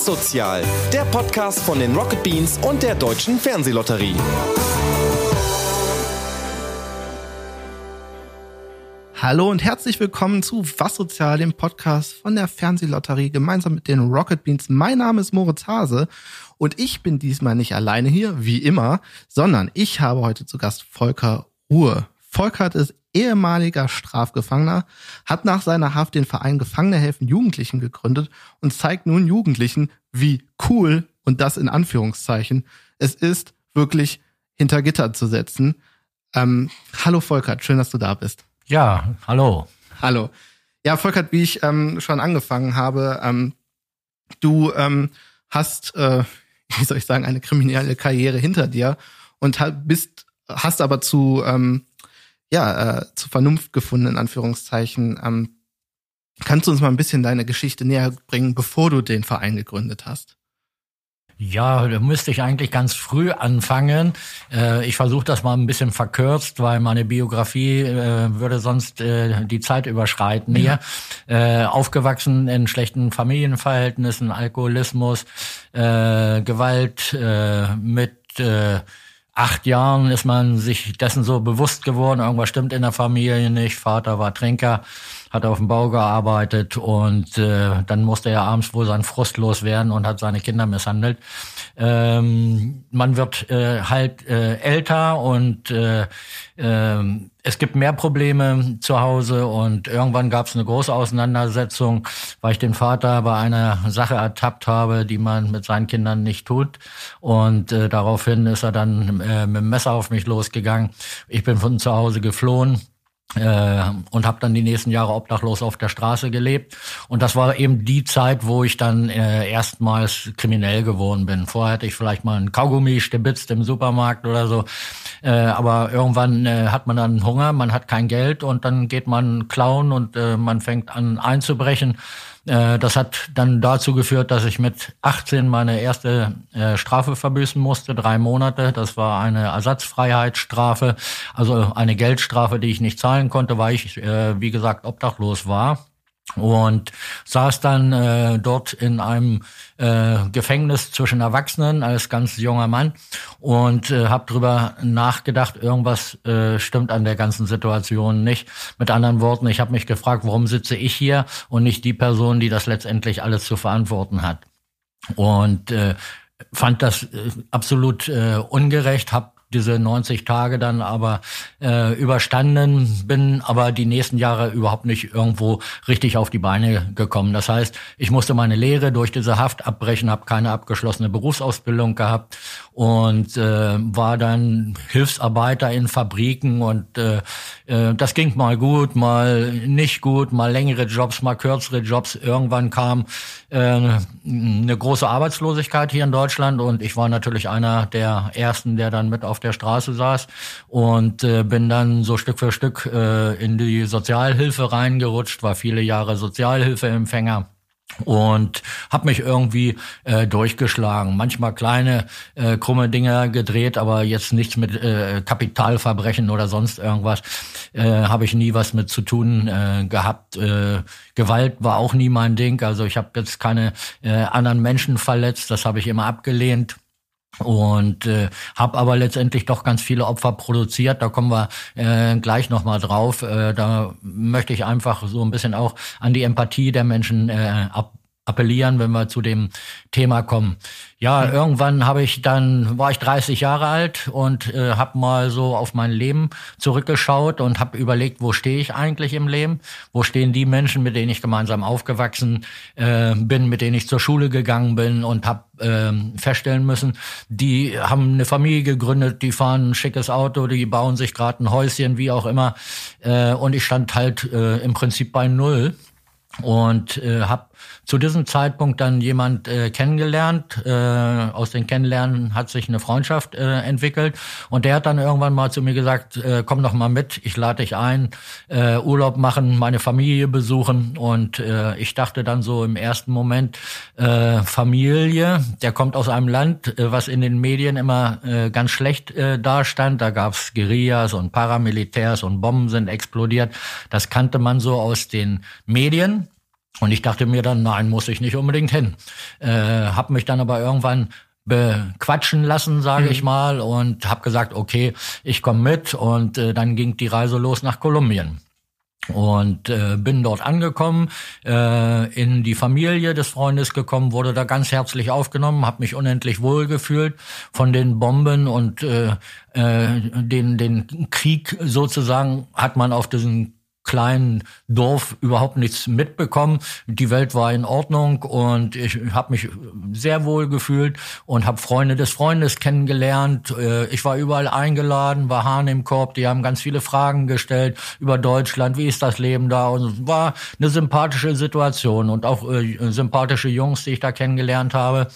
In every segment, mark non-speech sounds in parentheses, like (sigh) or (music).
Was Sozial, der Podcast von den Rocket Beans und der Deutschen Fernsehlotterie. Hallo und herzlich willkommen zu Was Sozial, dem Podcast von der Fernsehlotterie gemeinsam mit den Rocket Beans. Mein Name ist Moritz Hase und ich bin diesmal nicht alleine hier, wie immer, sondern ich habe heute zu Gast Volker Ruhe. Volkert ist ehemaliger Strafgefangener, hat nach seiner Haft den Verein Gefangene helfen Jugendlichen gegründet und zeigt nun Jugendlichen, wie cool, und das in Anführungszeichen, es ist, wirklich hinter Gitter zu setzen. Ähm, hallo Volkert, schön, dass du da bist. Ja, hallo. Hallo. Ja, Volkert, wie ich ähm, schon angefangen habe, ähm, du ähm, hast, äh, (laughs) wie soll ich sagen, eine kriminelle Karriere hinter dir und bist, hast aber zu ähm, ja, äh, zur Vernunft gefunden, in Anführungszeichen. Ähm, kannst du uns mal ein bisschen deine Geschichte näher bringen, bevor du den Verein gegründet hast? Ja, da müsste ich eigentlich ganz früh anfangen. Äh, ich versuche das mal ein bisschen verkürzt, weil meine Biografie äh, würde sonst äh, die Zeit überschreiten hier. Ja. Äh, aufgewachsen in schlechten Familienverhältnissen, Alkoholismus, äh, Gewalt äh, mit acht Jahren ist man sich dessen so bewusst geworden, irgendwas stimmt in der Familie nicht. Vater war Trinker, hat auf dem Bau gearbeitet und äh, dann musste er abends wohl sein Frust loswerden und hat seine Kinder misshandelt. Ähm, man wird äh, halt äh, älter und äh, äh, es gibt mehr Probleme zu Hause und irgendwann gab es eine große Auseinandersetzung, weil ich den Vater bei einer Sache ertappt habe, die man mit seinen Kindern nicht tut. Und äh, daraufhin ist er dann äh, mit dem Messer auf mich losgegangen. Ich bin von zu Hause geflohen äh, und habe dann die nächsten Jahre obdachlos auf der Straße gelebt. Und das war eben die Zeit, wo ich dann äh, erstmals kriminell geworden bin. Vorher hätte ich vielleicht mal ein Kaugummi stibitzt im Supermarkt oder so. Äh, aber irgendwann äh, hat man dann Hunger, man hat kein Geld und dann geht man klauen und äh, man fängt an einzubrechen. Äh, das hat dann dazu geführt, dass ich mit 18 meine erste äh, Strafe verbüßen musste, drei Monate. Das war eine Ersatzfreiheitsstrafe, also eine Geldstrafe, die ich nicht zahlen konnte, weil ich, äh, wie gesagt, obdachlos war und saß dann äh, dort in einem äh, Gefängnis zwischen Erwachsenen als ganz junger Mann und äh, habe drüber nachgedacht, irgendwas äh, stimmt an der ganzen Situation nicht. Mit anderen Worten, ich habe mich gefragt, warum sitze ich hier und nicht die Person, die das letztendlich alles zu verantworten hat. Und äh, fand das äh, absolut äh, ungerecht, habe diese 90 Tage dann aber äh, überstanden, bin aber die nächsten Jahre überhaupt nicht irgendwo richtig auf die Beine gekommen. Das heißt, ich musste meine Lehre durch diese Haft abbrechen, habe keine abgeschlossene Berufsausbildung gehabt und äh, war dann Hilfsarbeiter in Fabriken und äh, äh, das ging mal gut, mal nicht gut, mal längere Jobs, mal kürzere Jobs. Irgendwann kam äh, eine große Arbeitslosigkeit hier in Deutschland und ich war natürlich einer der ersten, der dann mit auf der Straße saß und äh, bin dann so Stück für Stück äh, in die Sozialhilfe reingerutscht, war viele Jahre Sozialhilfeempfänger und habe mich irgendwie äh, durchgeschlagen. Manchmal kleine äh, krumme Dinger gedreht, aber jetzt nichts mit äh, Kapitalverbrechen oder sonst irgendwas. Äh, habe ich nie was mit zu tun äh, gehabt. Äh, Gewalt war auch nie mein Ding. Also ich habe jetzt keine äh, anderen Menschen verletzt. Das habe ich immer abgelehnt und äh, habe aber letztendlich doch ganz viele Opfer produziert. Da kommen wir äh, gleich noch mal drauf. Äh, da möchte ich einfach so ein bisschen auch an die Empathie der Menschen äh, ab appellieren, wenn wir zu dem Thema kommen. Ja, mhm. irgendwann habe ich dann war ich 30 Jahre alt und äh, habe mal so auf mein Leben zurückgeschaut und habe überlegt, wo stehe ich eigentlich im Leben? Wo stehen die Menschen, mit denen ich gemeinsam aufgewachsen äh, bin, mit denen ich zur Schule gegangen bin und habe äh, feststellen müssen, die haben eine Familie gegründet, die fahren ein schickes Auto, die bauen sich gerade ein Häuschen, wie auch immer. Äh, und ich stand halt äh, im Prinzip bei null und äh, habe zu diesem Zeitpunkt dann jemand äh, kennengelernt. Äh, aus den Kennenlernen hat sich eine Freundschaft äh, entwickelt und der hat dann irgendwann mal zu mir gesagt, äh, komm doch mal mit, ich lade dich ein, äh, Urlaub machen, meine Familie besuchen und äh, ich dachte dann so im ersten Moment, äh, Familie, der kommt aus einem Land, äh, was in den Medien immer äh, ganz schlecht äh, dastand. Da gab's Guerillas und Paramilitärs und Bomben sind explodiert. Das kannte man so aus den Medien. Und ich dachte mir dann, nein, muss ich nicht unbedingt hin. Äh, hab mich dann aber irgendwann bequatschen lassen, sage mhm. ich mal, und habe gesagt, okay, ich komme mit. Und äh, dann ging die Reise los nach Kolumbien und äh, bin dort angekommen, äh, in die Familie des Freundes gekommen, wurde da ganz herzlich aufgenommen, habe mich unendlich wohl gefühlt von den Bomben und äh, äh, den den Krieg sozusagen hat man auf diesen kleinen Dorf überhaupt nichts mitbekommen. Die Welt war in Ordnung und ich habe mich sehr wohl gefühlt und habe Freunde des Freundes kennengelernt. Äh, ich war überall eingeladen, war Hahn im Korb, die haben ganz viele Fragen gestellt über Deutschland, wie ist das Leben da und es war eine sympathische Situation und auch äh, sympathische Jungs, die ich da kennengelernt habe.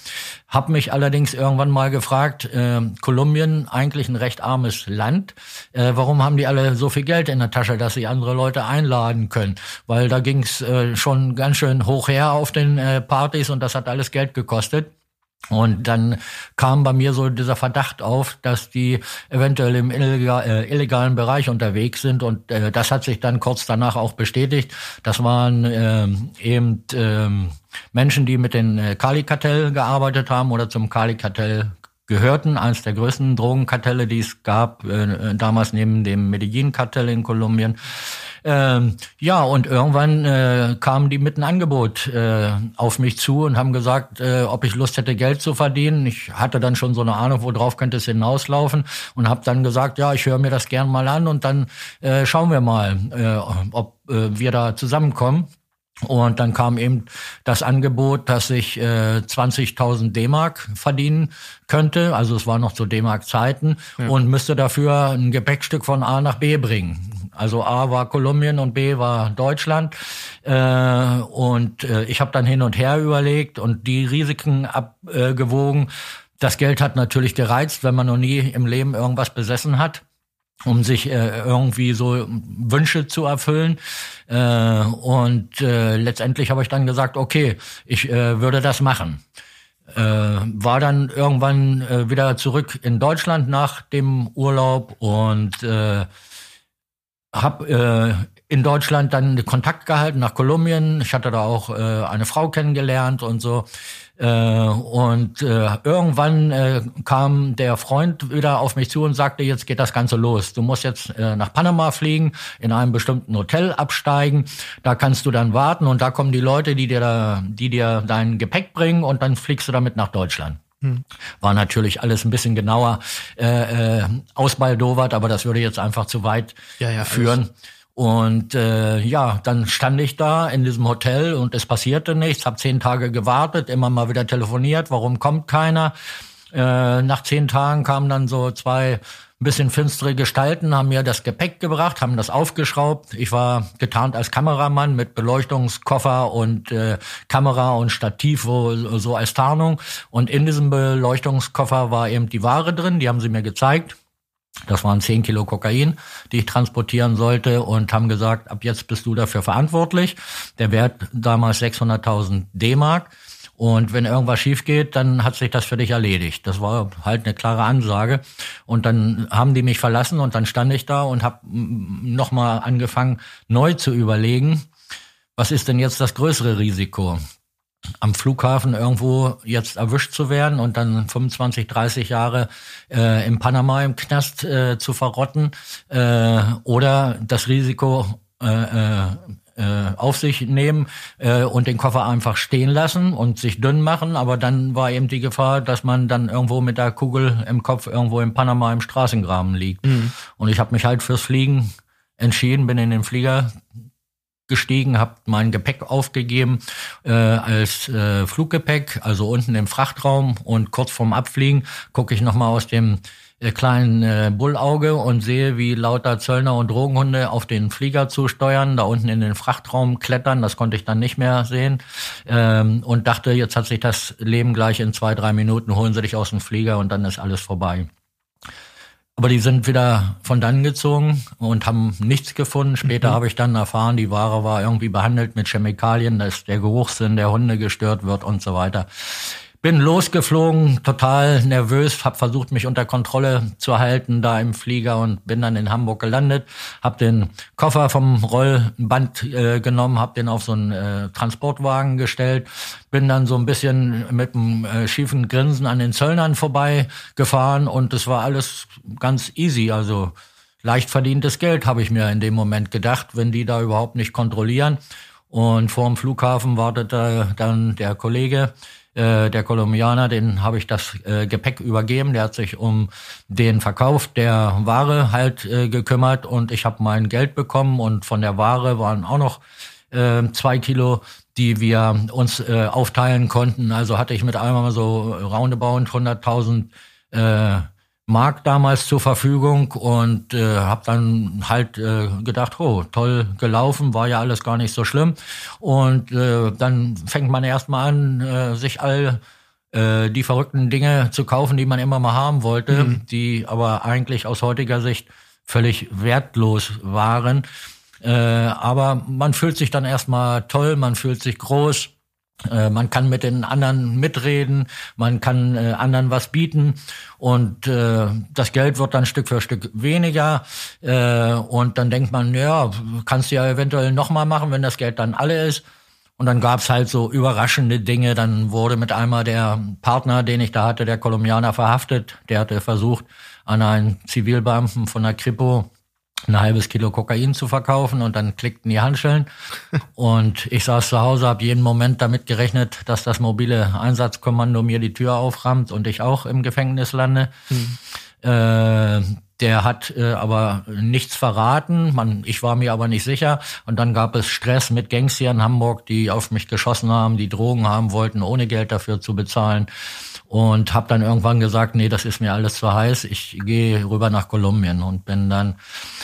Hab mich allerdings irgendwann mal gefragt, äh, Kolumbien eigentlich ein recht armes Land, äh, warum haben die alle so viel Geld in der Tasche, dass sie andere Leute einladen können? Weil da ging's äh, schon ganz schön hoch her auf den äh, Partys und das hat alles Geld gekostet. Und dann kam bei mir so dieser Verdacht auf, dass die eventuell im äh, illegalen Bereich unterwegs sind. Und äh, das hat sich dann kurz danach auch bestätigt. Das waren äh, eben äh, Menschen, die mit den äh, Kali-Kartell gearbeitet haben oder zum Kali-Kartell gehörten, eines der größten Drogenkartelle, die es gab, äh, damals neben dem Medellin-Kartell in Kolumbien. Ähm, ja, und irgendwann äh, kamen die mit einem Angebot äh, auf mich zu und haben gesagt, äh, ob ich Lust hätte, Geld zu verdienen. Ich hatte dann schon so eine Ahnung, worauf könnte es hinauslaufen und habe dann gesagt, ja, ich höre mir das gern mal an und dann äh, schauen wir mal, äh, ob äh, wir da zusammenkommen. Und dann kam eben das Angebot, dass ich äh, 20.000 D-Mark verdienen könnte. Also es war noch zu D-Mark-Zeiten ja. und müsste dafür ein Gepäckstück von A nach B bringen. Also A war Kolumbien und B war Deutschland. Äh, und äh, ich habe dann hin und her überlegt und die Risiken abgewogen. Das Geld hat natürlich gereizt, wenn man noch nie im Leben irgendwas besessen hat um sich äh, irgendwie so Wünsche zu erfüllen. Äh, und äh, letztendlich habe ich dann gesagt, okay, ich äh, würde das machen. Äh, war dann irgendwann äh, wieder zurück in Deutschland nach dem Urlaub und äh, habe äh, in Deutschland dann Kontakt gehalten nach Kolumbien. Ich hatte da auch äh, eine Frau kennengelernt und so. Äh, und äh, irgendwann äh, kam der Freund wieder auf mich zu und sagte, jetzt geht das Ganze los. Du musst jetzt äh, nach Panama fliegen, in einem bestimmten Hotel absteigen. Da kannst du dann warten und da kommen die Leute, die dir, da, die dir dein Gepäck bringen und dann fliegst du damit nach Deutschland. Hm. War natürlich alles ein bisschen genauer äh, äh, ausbaldowert, aber das würde jetzt einfach zu weit ja, ja, führen. Und äh, ja, dann stand ich da in diesem Hotel und es passierte nichts. Hab zehn Tage gewartet, immer mal wieder telefoniert. Warum kommt keiner? Äh, nach zehn Tagen kamen dann so zwei ein bisschen finstere Gestalten, haben mir das Gepäck gebracht, haben das aufgeschraubt. Ich war getarnt als Kameramann mit Beleuchtungskoffer und äh, Kamera und Stativ wo, so als Tarnung. Und in diesem Beleuchtungskoffer war eben die Ware drin, die haben sie mir gezeigt. Das waren 10 Kilo Kokain, die ich transportieren sollte und haben gesagt, ab jetzt bist du dafür verantwortlich. Der Wert damals 600.000 D-Mark. Und wenn irgendwas schief geht, dann hat sich das für dich erledigt. Das war halt eine klare Ansage. Und dann haben die mich verlassen und dann stand ich da und habe nochmal angefangen, neu zu überlegen, was ist denn jetzt das größere Risiko? Am Flughafen irgendwo jetzt erwischt zu werden und dann 25, 30 Jahre äh, in Panama im Knast äh, zu verrotten äh, oder das Risiko äh, äh, äh, auf sich nehmen äh, und den Koffer einfach stehen lassen und sich dünn machen. Aber dann war eben die Gefahr, dass man dann irgendwo mit der Kugel im Kopf irgendwo in Panama im Straßengraben liegt. Mhm. Und ich habe mich halt fürs Fliegen entschieden, bin in den Flieger gestiegen, habe mein Gepäck aufgegeben äh, als äh, Fluggepäck, also unten im Frachtraum und kurz vorm Abfliegen gucke ich nochmal aus dem äh, kleinen äh, Bullauge und sehe, wie lauter Zöllner und Drogenhunde auf den Flieger zusteuern, da unten in den Frachtraum klettern, das konnte ich dann nicht mehr sehen ähm, und dachte, jetzt hat sich das Leben gleich in zwei, drei Minuten, holen sie dich aus dem Flieger und dann ist alles vorbei. Aber die sind wieder von dann gezogen und haben nichts gefunden. Später mhm. habe ich dann erfahren, die Ware war irgendwie behandelt mit Chemikalien, dass der Geruchssinn der Hunde gestört wird und so weiter. Bin losgeflogen, total nervös, habe versucht, mich unter Kontrolle zu halten da im Flieger und bin dann in Hamburg gelandet, habe den Koffer vom Rollband äh, genommen, habe den auf so einen äh, Transportwagen gestellt, bin dann so ein bisschen mit einem äh, schiefen Grinsen an den Zöllnern vorbei gefahren und es war alles ganz easy, also leicht verdientes Geld, habe ich mir in dem Moment gedacht, wenn die da überhaupt nicht kontrollieren. Und vor dem Flughafen wartete dann der Kollege, äh, der Kolumbianer, den habe ich das äh, Gepäck übergeben. Der hat sich um den Verkauf der Ware halt äh, gekümmert und ich habe mein Geld bekommen und von der Ware waren auch noch äh, zwei Kilo, die wir uns äh, aufteilen konnten. Also hatte ich mit einmal so roundabout 100.000 äh, Mark damals zur Verfügung und äh, habe dann halt äh, gedacht, oh, toll gelaufen, war ja alles gar nicht so schlimm. Und äh, dann fängt man erstmal an, äh, sich all äh, die verrückten Dinge zu kaufen, die man immer mal haben wollte, mhm. die aber eigentlich aus heutiger Sicht völlig wertlos waren. Äh, aber man fühlt sich dann erstmal toll, man fühlt sich groß man kann mit den anderen mitreden, man kann äh, anderen was bieten und äh, das Geld wird dann Stück für Stück weniger äh, und dann denkt man, ja, kannst du ja eventuell nochmal machen, wenn das Geld dann alle ist. Und dann gab's halt so überraschende Dinge. Dann wurde mit einmal der Partner, den ich da hatte, der Kolumbianer, verhaftet. Der hatte versucht, an einen Zivilbeamten von der Kripo ein halbes Kilo Kokain zu verkaufen und dann klickten die Handschellen. (laughs) und ich saß zu Hause, habe jeden Moment damit gerechnet, dass das mobile Einsatzkommando mir die Tür auframmt und ich auch im Gefängnis lande. Mhm. Äh, der hat äh, aber nichts verraten. Man, ich war mir aber nicht sicher. Und dann gab es Stress mit Gangs hier in Hamburg, die auf mich geschossen haben, die Drogen haben wollten, ohne Geld dafür zu bezahlen und habe dann irgendwann gesagt, nee, das ist mir alles zu heiß. Ich gehe rüber nach Kolumbien und bin dann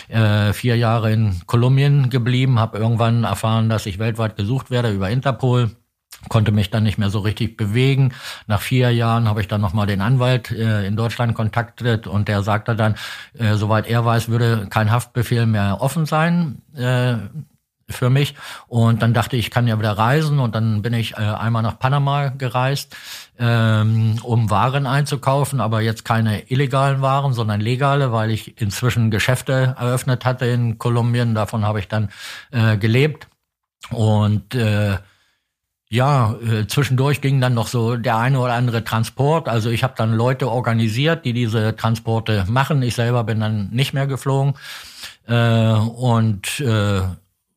äh, vier Jahre in Kolumbien geblieben, habe irgendwann erfahren, dass ich weltweit gesucht werde über Interpol konnte mich dann nicht mehr so richtig bewegen. Nach vier Jahren habe ich dann nochmal den Anwalt äh, in Deutschland kontaktiert und der sagte dann, äh, soweit er weiß, würde kein Haftbefehl mehr offen sein. Äh, für mich. Und dann dachte ich, ich kann ja wieder reisen. Und dann bin ich äh, einmal nach Panama gereist, ähm, um Waren einzukaufen, aber jetzt keine illegalen Waren, sondern legale, weil ich inzwischen Geschäfte eröffnet hatte in Kolumbien. Davon habe ich dann äh, gelebt. Und äh, ja, äh, zwischendurch ging dann noch so der eine oder andere Transport. Also ich habe dann Leute organisiert, die diese Transporte machen. Ich selber bin dann nicht mehr geflogen. Äh, und äh,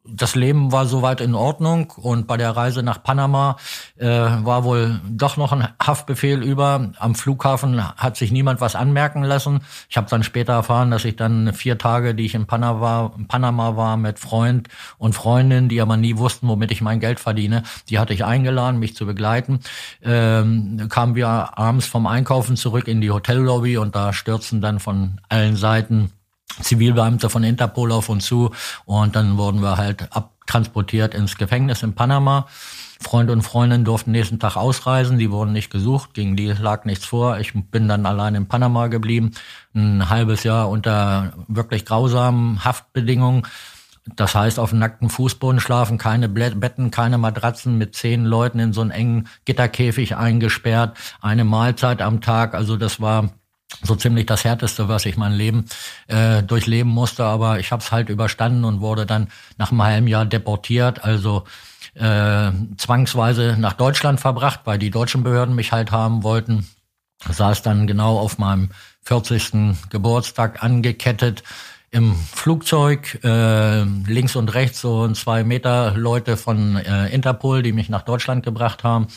das Leben war soweit in Ordnung und bei der Reise nach Panama äh, war wohl doch noch ein Haftbefehl über. Am Flughafen hat sich niemand was anmerken lassen. Ich habe dann später erfahren, dass ich dann vier Tage, die ich in Panama war, Panama war mit Freund und Freundin, die aber nie wussten, womit ich mein Geld verdiene, die hatte ich eingeladen, mich zu begleiten. Ähm, kamen wir abends vom Einkaufen zurück in die Hotellobby und da stürzten dann von allen Seiten Zivilbeamte von Interpol auf uns zu und dann wurden wir halt abtransportiert ins Gefängnis in Panama. Freund und Freundin durften nächsten Tag ausreisen, die wurden nicht gesucht, gegen die lag nichts vor. Ich bin dann allein in Panama geblieben, ein halbes Jahr unter wirklich grausamen Haftbedingungen. Das heißt, auf nackten Fußboden schlafen, keine Betten, keine Matratzen, mit zehn Leuten in so einen engen Gitterkäfig eingesperrt, eine Mahlzeit am Tag. Also das war so ziemlich das Härteste, was ich mein Leben äh, durchleben musste. Aber ich habe es halt überstanden und wurde dann nach einem halben Jahr deportiert, also äh, zwangsweise nach Deutschland verbracht, weil die deutschen Behörden mich halt haben wollten. Saß dann genau auf meinem 40. Geburtstag angekettet im Flugzeug, äh, links und rechts so ein zwei Meter Leute von äh, Interpol, die mich nach Deutschland gebracht haben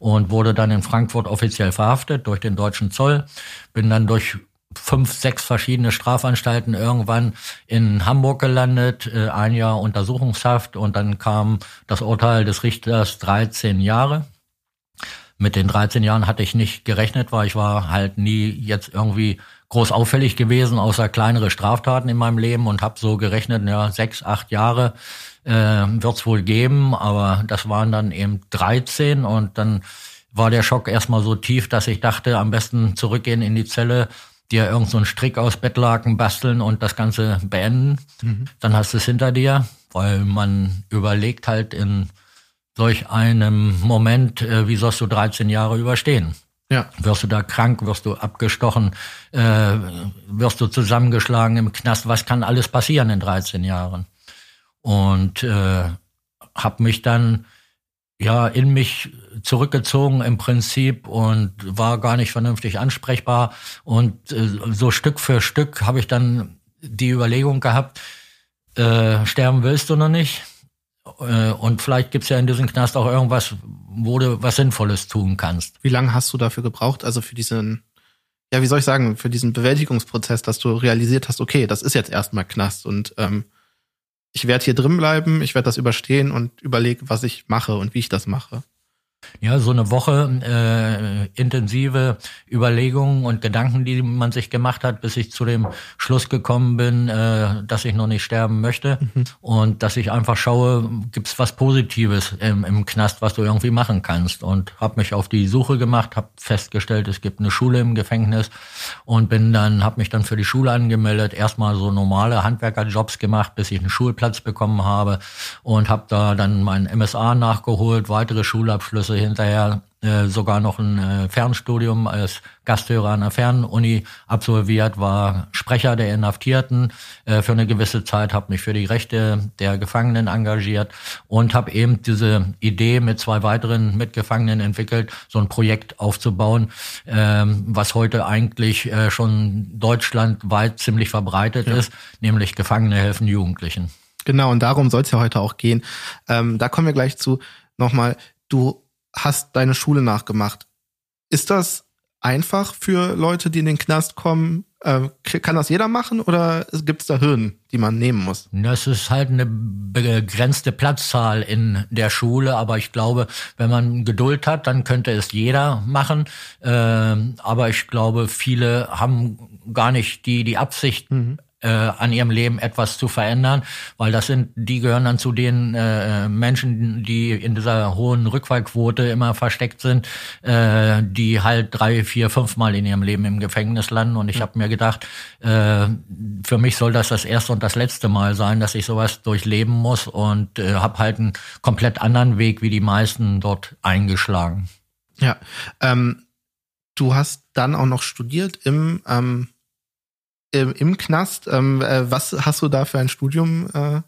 und wurde dann in Frankfurt offiziell verhaftet durch den deutschen Zoll. Bin dann durch fünf, sechs verschiedene Strafanstalten irgendwann in Hamburg gelandet, äh, ein Jahr Untersuchungshaft und dann kam das Urteil des Richters 13 Jahre. Mit den 13 Jahren hatte ich nicht gerechnet, weil ich war halt nie jetzt irgendwie groß auffällig gewesen, außer kleinere Straftaten in meinem Leben und habe so gerechnet, ja, sechs, acht Jahre äh, wird wohl geben, aber das waren dann eben 13 und dann war der Schock erstmal so tief, dass ich dachte, am besten zurückgehen in die Zelle, dir irgend so einen Strick aus Bettlaken basteln und das Ganze beenden. Mhm. Dann hast du es hinter dir, weil man überlegt halt in solch einem Moment, äh, wie sollst du 13 Jahre überstehen? Ja. Wirst du da krank, wirst du abgestochen, äh, wirst du zusammengeschlagen im Knast, was kann alles passieren in 13 Jahren? Und äh, habe mich dann ja in mich zurückgezogen im Prinzip und war gar nicht vernünftig ansprechbar. Und äh, so Stück für Stück habe ich dann die Überlegung gehabt, äh, sterben willst du noch nicht und vielleicht gibt's ja in diesem Knast auch irgendwas, wo du was Sinnvolles tun kannst. Wie lange hast du dafür gebraucht, also für diesen, ja, wie soll ich sagen, für diesen Bewältigungsprozess, dass du realisiert hast, okay, das ist jetzt erstmal Knast und ähm, ich werde hier drin bleiben, ich werde das überstehen und überlege, was ich mache und wie ich das mache. Ja, so eine Woche äh, intensive Überlegungen und Gedanken, die man sich gemacht hat, bis ich zu dem Schluss gekommen bin, äh, dass ich noch nicht sterben möchte mhm. und dass ich einfach schaue, gibt's was Positives im, im Knast, was du irgendwie machen kannst und habe mich auf die Suche gemacht, habe festgestellt, es gibt eine Schule im Gefängnis und bin dann habe mich dann für die Schule angemeldet, erstmal so normale Handwerkerjobs gemacht, bis ich einen Schulplatz bekommen habe und habe da dann mein MSA nachgeholt, weitere Schulabschlüsse also hinterher äh, sogar noch ein äh, Fernstudium als Gasthörer an der Fernuni absolviert, war Sprecher der Inhaftierten äh, für eine gewisse Zeit, habe mich für die Rechte der Gefangenen engagiert und habe eben diese Idee mit zwei weiteren Mitgefangenen entwickelt, so ein Projekt aufzubauen, ähm, was heute eigentlich äh, schon deutschlandweit ziemlich verbreitet ja. ist, nämlich Gefangene helfen Jugendlichen. Genau, und darum soll es ja heute auch gehen. Ähm, da kommen wir gleich zu. Nochmal, du hast deine Schule nachgemacht. Ist das einfach für Leute, die in den Knast kommen? Äh, kann das jeder machen oder gibt es da Hürden, die man nehmen muss? Das ist halt eine begrenzte Platzzahl in der Schule, aber ich glaube, wenn man Geduld hat, dann könnte es jeder machen. Ähm, aber ich glaube, viele haben gar nicht die, die Absicht, mhm äh, an ihrem Leben etwas zu verändern, weil das sind, die gehören dann zu den äh, Menschen, die in dieser hohen Rückfallquote immer versteckt sind, äh, die halt drei, vier, fünf Mal in ihrem Leben im Gefängnis landen. Und ich habe mir gedacht, äh, für mich soll das das erste und das letzte Mal sein, dass ich sowas durchleben muss und äh, habe halt einen komplett anderen Weg wie die meisten dort eingeschlagen. Ja, ähm, du hast dann auch noch studiert im ähm, im, Knast. Ähm, äh, was hast du da für ein Studium? Äh,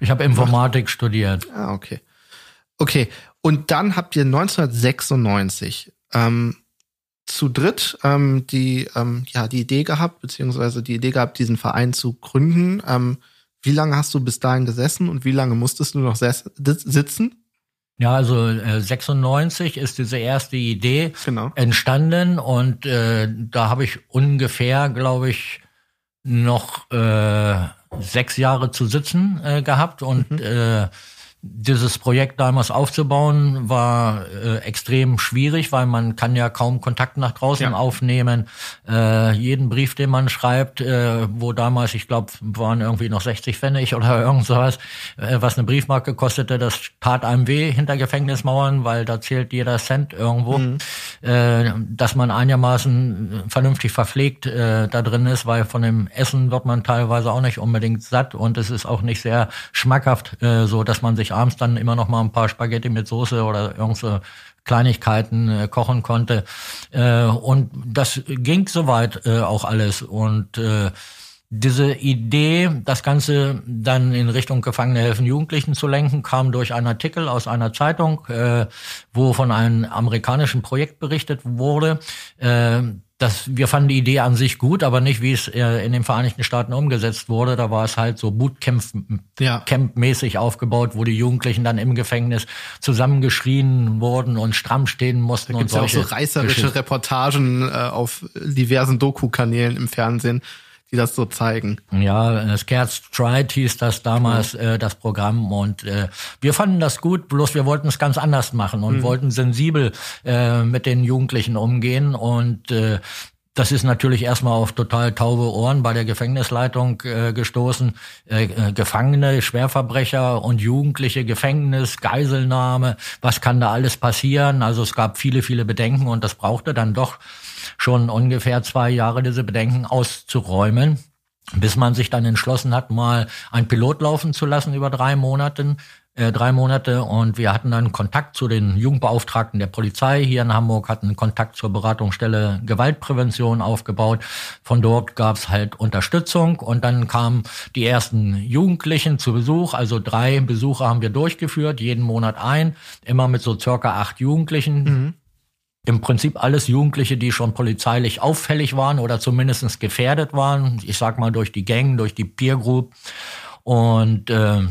ich habe Informatik gemacht? studiert. Ah, okay. Okay. Und dann habt ihr 1996 ähm, zu dritt ähm, die, ähm, ja, die Idee gehabt, beziehungsweise die Idee gehabt, diesen Verein zu gründen. Ähm, wie lange hast du bis dahin gesessen und wie lange musstest du noch sitzen? Ja, also äh, 96 ist diese erste Idee genau. entstanden und äh, da habe ich ungefähr, glaube ich, noch äh, sechs Jahre zu sitzen äh, gehabt und mhm. äh, dieses Projekt damals aufzubauen war äh, extrem schwierig, weil man kann ja kaum Kontakt nach draußen ja. aufnehmen. Äh, jeden Brief, den man schreibt, äh, wo damals, ich glaube, waren irgendwie noch 60 Pfennig oder (laughs) irgend sowas, äh, was eine Briefmarke kostete, das tat einem weh hinter Gefängnismauern, weil da zählt jeder Cent irgendwo. Mhm. Äh, dass man einigermaßen vernünftig verpflegt äh, da drin ist, weil von dem Essen wird man teilweise auch nicht unbedingt satt und es ist auch nicht sehr schmackhaft, äh, so dass man sich ich abends dann immer noch mal ein paar Spaghetti mit Soße oder irgendwelche Kleinigkeiten äh, kochen konnte. Äh, und das ging soweit äh, auch alles. Und äh, diese Idee, das Ganze dann in Richtung Gefangene helfen Jugendlichen zu lenken, kam durch einen Artikel aus einer Zeitung, äh, wo von einem amerikanischen Projekt berichtet wurde. Äh, das, wir fanden die Idee an sich gut, aber nicht, wie es äh, in den Vereinigten Staaten umgesetzt wurde. Da war es halt so Bootcamp-mäßig ja. aufgebaut, wo die Jugendlichen dann im Gefängnis zusammengeschrien wurden und stramm stehen mussten. Da und solche ja auch so reißerische Geschichten. Reportagen äh, auf diversen Doku-Kanälen im Fernsehen die das so zeigen. Ja, Scared Stride hieß das damals, genau. äh, das Programm. Und äh, wir fanden das gut, bloß wir wollten es ganz anders machen und mhm. wollten sensibel äh, mit den Jugendlichen umgehen. Und äh, das ist natürlich erstmal auf total taube Ohren bei der Gefängnisleitung äh, gestoßen. Äh, äh, Gefangene, Schwerverbrecher und Jugendliche, Gefängnis, Geiselnahme, was kann da alles passieren? Also es gab viele, viele Bedenken und das brauchte dann doch schon ungefähr zwei Jahre, diese Bedenken auszuräumen bis man sich dann entschlossen hat, mal ein Pilot laufen zu lassen über drei Monate, äh, drei Monate. Und wir hatten dann Kontakt zu den Jugendbeauftragten der Polizei hier in Hamburg, hatten Kontakt zur Beratungsstelle Gewaltprävention aufgebaut. Von dort gab es halt Unterstützung und dann kamen die ersten Jugendlichen zu Besuch. Also drei Besuche haben wir durchgeführt, jeden Monat ein, immer mit so circa acht Jugendlichen. Mhm. Im Prinzip alles Jugendliche, die schon polizeilich auffällig waren oder zumindest gefährdet waren. Ich sag mal durch die Gang, durch die Peer Group. Und äh,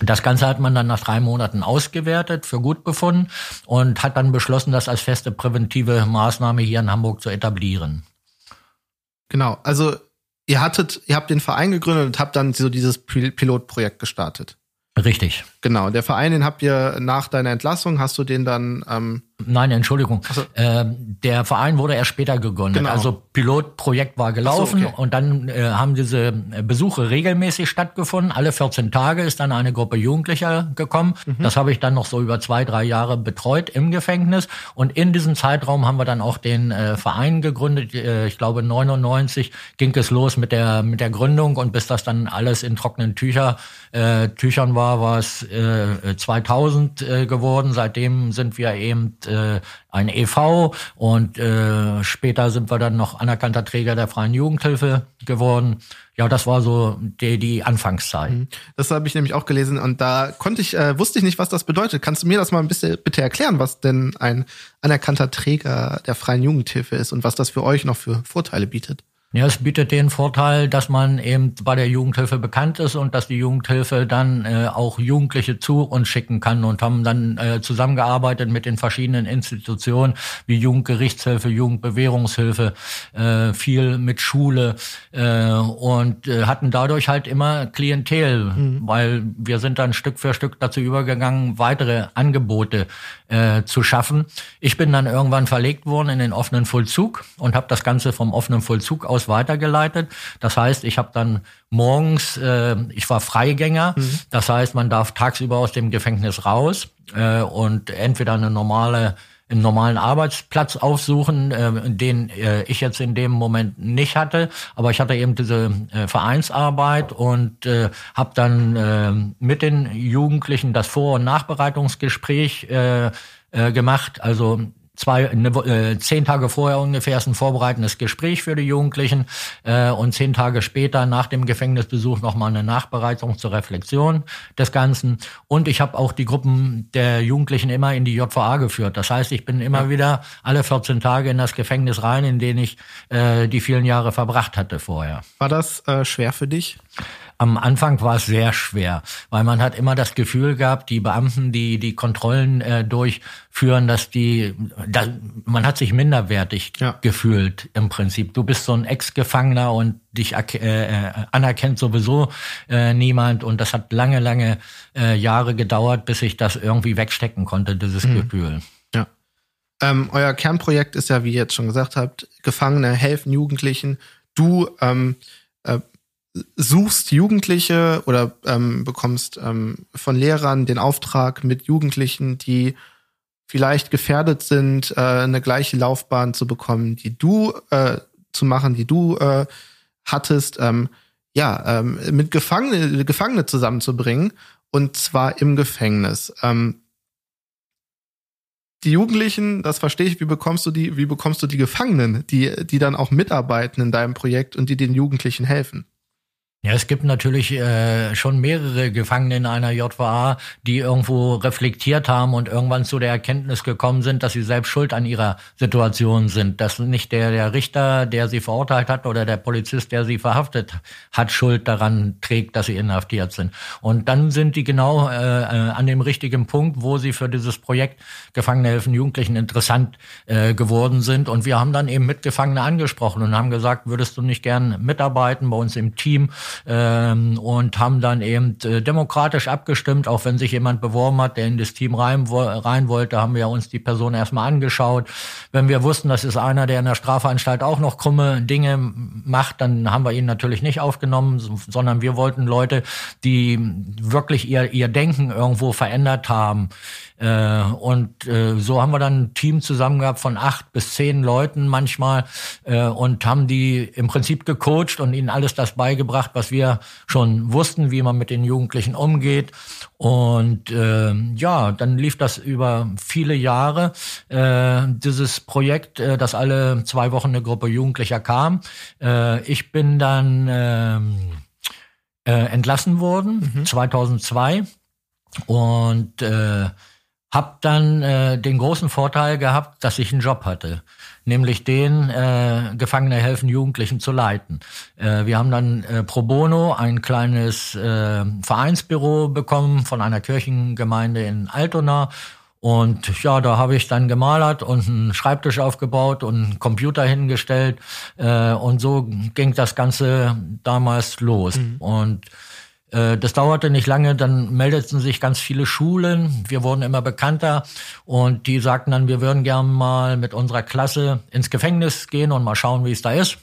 das Ganze hat man dann nach drei Monaten ausgewertet, für gut befunden und hat dann beschlossen, das als feste präventive Maßnahme hier in Hamburg zu etablieren. Genau, also ihr hattet, ihr habt den Verein gegründet und habt dann so dieses Pilotprojekt gestartet. Richtig. Genau, der Verein, den habt ihr nach deiner Entlassung, hast du den dann ähm, Nein, Entschuldigung. So. Äh, der Verein wurde erst später gegründet. Genau. Also Pilotprojekt war gelaufen so, okay. und dann äh, haben diese Besuche regelmäßig stattgefunden. Alle 14 Tage ist dann eine Gruppe Jugendlicher gekommen. Mhm. Das habe ich dann noch so über zwei, drei Jahre betreut im Gefängnis. Und in diesem Zeitraum haben wir dann auch den äh, Verein gegründet. Äh, ich glaube 99 ging es los mit der mit der Gründung und bis das dann alles in trockenen Tücher äh, Tüchern war, war es äh, 2000 äh, geworden. Seitdem sind wir eben äh, ein EV und äh, später sind wir dann noch anerkannter Träger der freien Jugendhilfe geworden. Ja, das war so die, die Anfangszeit. Mhm. Das habe ich nämlich auch gelesen und da konnte ich, äh, wusste ich nicht, was das bedeutet. Kannst du mir das mal ein bisschen bitte erklären, was denn ein anerkannter Träger der freien Jugendhilfe ist und was das für euch noch für Vorteile bietet? Ja, es bietet den Vorteil, dass man eben bei der Jugendhilfe bekannt ist und dass die Jugendhilfe dann äh, auch Jugendliche zu uns schicken kann und haben dann äh, zusammengearbeitet mit den verschiedenen Institutionen wie Jugendgerichtshilfe, Jugendbewährungshilfe, äh, viel mit Schule äh, und äh, hatten dadurch halt immer Klientel, mhm. weil wir sind dann Stück für Stück dazu übergegangen, weitere Angebote äh, zu schaffen. Ich bin dann irgendwann verlegt worden in den offenen Vollzug und habe das Ganze vom offenen Vollzug aus weitergeleitet. Das heißt, ich habe dann morgens, äh, ich war Freigänger, mhm. das heißt, man darf tagsüber aus dem Gefängnis raus äh, und entweder eine normale einen normalen Arbeitsplatz aufsuchen, äh, den äh, ich jetzt in dem Moment nicht hatte, aber ich hatte eben diese äh, Vereinsarbeit und äh, habe dann äh, mit den Jugendlichen das Vor- und Nachbereitungsgespräch äh, äh, gemacht. Also zwei, ne, äh, zehn Tage vorher ungefähr ist ein vorbereitendes Gespräch für die Jugendlichen äh, und zehn Tage später nach dem Gefängnisbesuch nochmal eine Nachbereitung zur Reflexion des Ganzen. Und ich habe auch die Gruppen der Jugendlichen immer in die JVA geführt. Das heißt, ich bin immer ja. wieder alle 14 Tage in das Gefängnis rein, in dem ich äh, die vielen Jahre verbracht hatte vorher. War das äh, schwer für dich? Am Anfang war es sehr schwer, weil man hat immer das Gefühl gehabt, die Beamten, die die Kontrollen äh, durchführen, dass die, da, man hat sich minderwertig ja. gefühlt im Prinzip. Du bist so ein Ex-Gefangener und dich äh, äh, anerkennt sowieso äh, niemand und das hat lange, lange äh, Jahre gedauert, bis ich das irgendwie wegstecken konnte, dieses mhm. Gefühl. Ja. Ähm, euer Kernprojekt ist ja, wie ihr jetzt schon gesagt habt, Gefangene helfen Jugendlichen. Du ähm, äh, suchst Jugendliche oder ähm, bekommst ähm, von Lehrern den Auftrag, mit Jugendlichen, die vielleicht gefährdet sind, äh, eine gleiche Laufbahn zu bekommen, die du äh, zu machen, die du äh, hattest, ähm, ja, ähm, mit Gefangene, Gefangene zusammenzubringen und zwar im Gefängnis. Ähm, die Jugendlichen, das verstehe ich, wie bekommst du die, wie bekommst du die Gefangenen, die, die dann auch mitarbeiten in deinem Projekt und die den Jugendlichen helfen? Ja, es gibt natürlich äh, schon mehrere Gefangene in einer JVA, die irgendwo reflektiert haben und irgendwann zu der Erkenntnis gekommen sind, dass sie selbst schuld an ihrer Situation sind. Dass nicht der, der Richter, der sie verurteilt hat oder der Polizist, der sie verhaftet hat, Schuld daran trägt, dass sie inhaftiert sind. Und dann sind die genau äh, äh an dem richtigen Punkt, wo sie für dieses Projekt Gefangene helfen Jugendlichen interessant äh, geworden sind. Und wir haben dann eben Mitgefangene angesprochen und haben gesagt, würdest du nicht gern mitarbeiten bei uns im Team? Ähm, und haben dann eben äh, demokratisch abgestimmt, auch wenn sich jemand beworben hat, der in das Team rein, rein wollte, haben wir uns die Person erstmal angeschaut. Wenn wir wussten, das ist einer, der in der Strafanstalt auch noch krumme Dinge macht, dann haben wir ihn natürlich nicht aufgenommen, sondern wir wollten Leute, die wirklich ihr, ihr Denken irgendwo verändert haben. Äh, und äh, so haben wir dann ein Team zusammen gehabt von acht bis zehn Leuten manchmal äh, und haben die im Prinzip gecoacht und ihnen alles das beigebracht, was was wir schon wussten, wie man mit den Jugendlichen umgeht. Und äh, ja, dann lief das über viele Jahre. Äh, dieses Projekt, äh, dass alle zwei Wochen eine Gruppe Jugendlicher kam. Äh, ich bin dann äh, äh, entlassen worden, mhm. 2002. Und äh, habe dann äh, den großen Vorteil gehabt, dass ich einen Job hatte, nämlich den äh, Gefangene helfen Jugendlichen zu leiten. Äh, wir haben dann äh, pro bono ein kleines äh, Vereinsbüro bekommen von einer Kirchengemeinde in Altona und ja, da habe ich dann gemalert und einen Schreibtisch aufgebaut und einen Computer hingestellt. Äh, und so ging das Ganze damals los. Mhm. Und das dauerte nicht lange, dann meldeten sich ganz viele Schulen. Wir wurden immer bekannter und die sagten dann, wir würden gern mal mit unserer Klasse ins Gefängnis gehen und mal schauen, wie es da ist.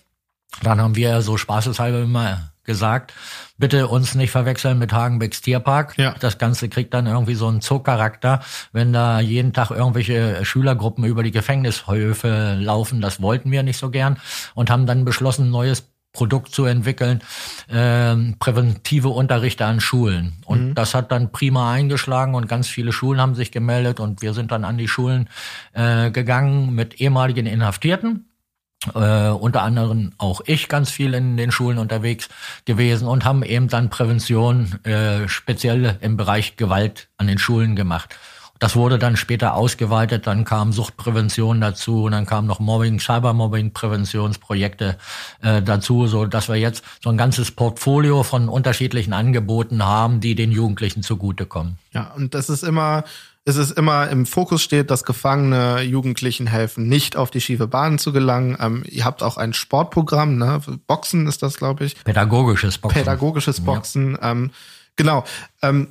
Dann haben wir so spaßeshalber immer gesagt, bitte uns nicht verwechseln mit Hagenbecks Tierpark. Ja. Das Ganze kriegt dann irgendwie so einen Zoocharakter, wenn da jeden Tag irgendwelche Schülergruppen über die Gefängnishöfe laufen. Das wollten wir nicht so gern und haben dann beschlossen, ein neues Produkt zu entwickeln, äh, präventive Unterrichte an Schulen. Und mhm. das hat dann prima eingeschlagen und ganz viele Schulen haben sich gemeldet und wir sind dann an die Schulen äh, gegangen mit ehemaligen Inhaftierten. Äh, unter anderem auch ich ganz viel in den Schulen unterwegs gewesen und haben eben dann Prävention äh, speziell im Bereich Gewalt an den Schulen gemacht. Das wurde dann später ausgeweitet, dann kam Suchtprävention dazu und dann kam noch Mobbing, Cybermobbing-Präventionsprojekte äh, dazu, so dass wir jetzt so ein ganzes Portfolio von unterschiedlichen Angeboten haben, die den Jugendlichen zugutekommen. Ja, und das ist immer, es ist immer im Fokus steht, dass Gefangene Jugendlichen helfen, nicht auf die schiefe Bahn zu gelangen. Ähm, ihr habt auch ein Sportprogramm, ne? Boxen ist das, glaube ich. Pädagogisches Boxen. Pädagogisches Boxen. Ja. Ähm, genau. Ähm,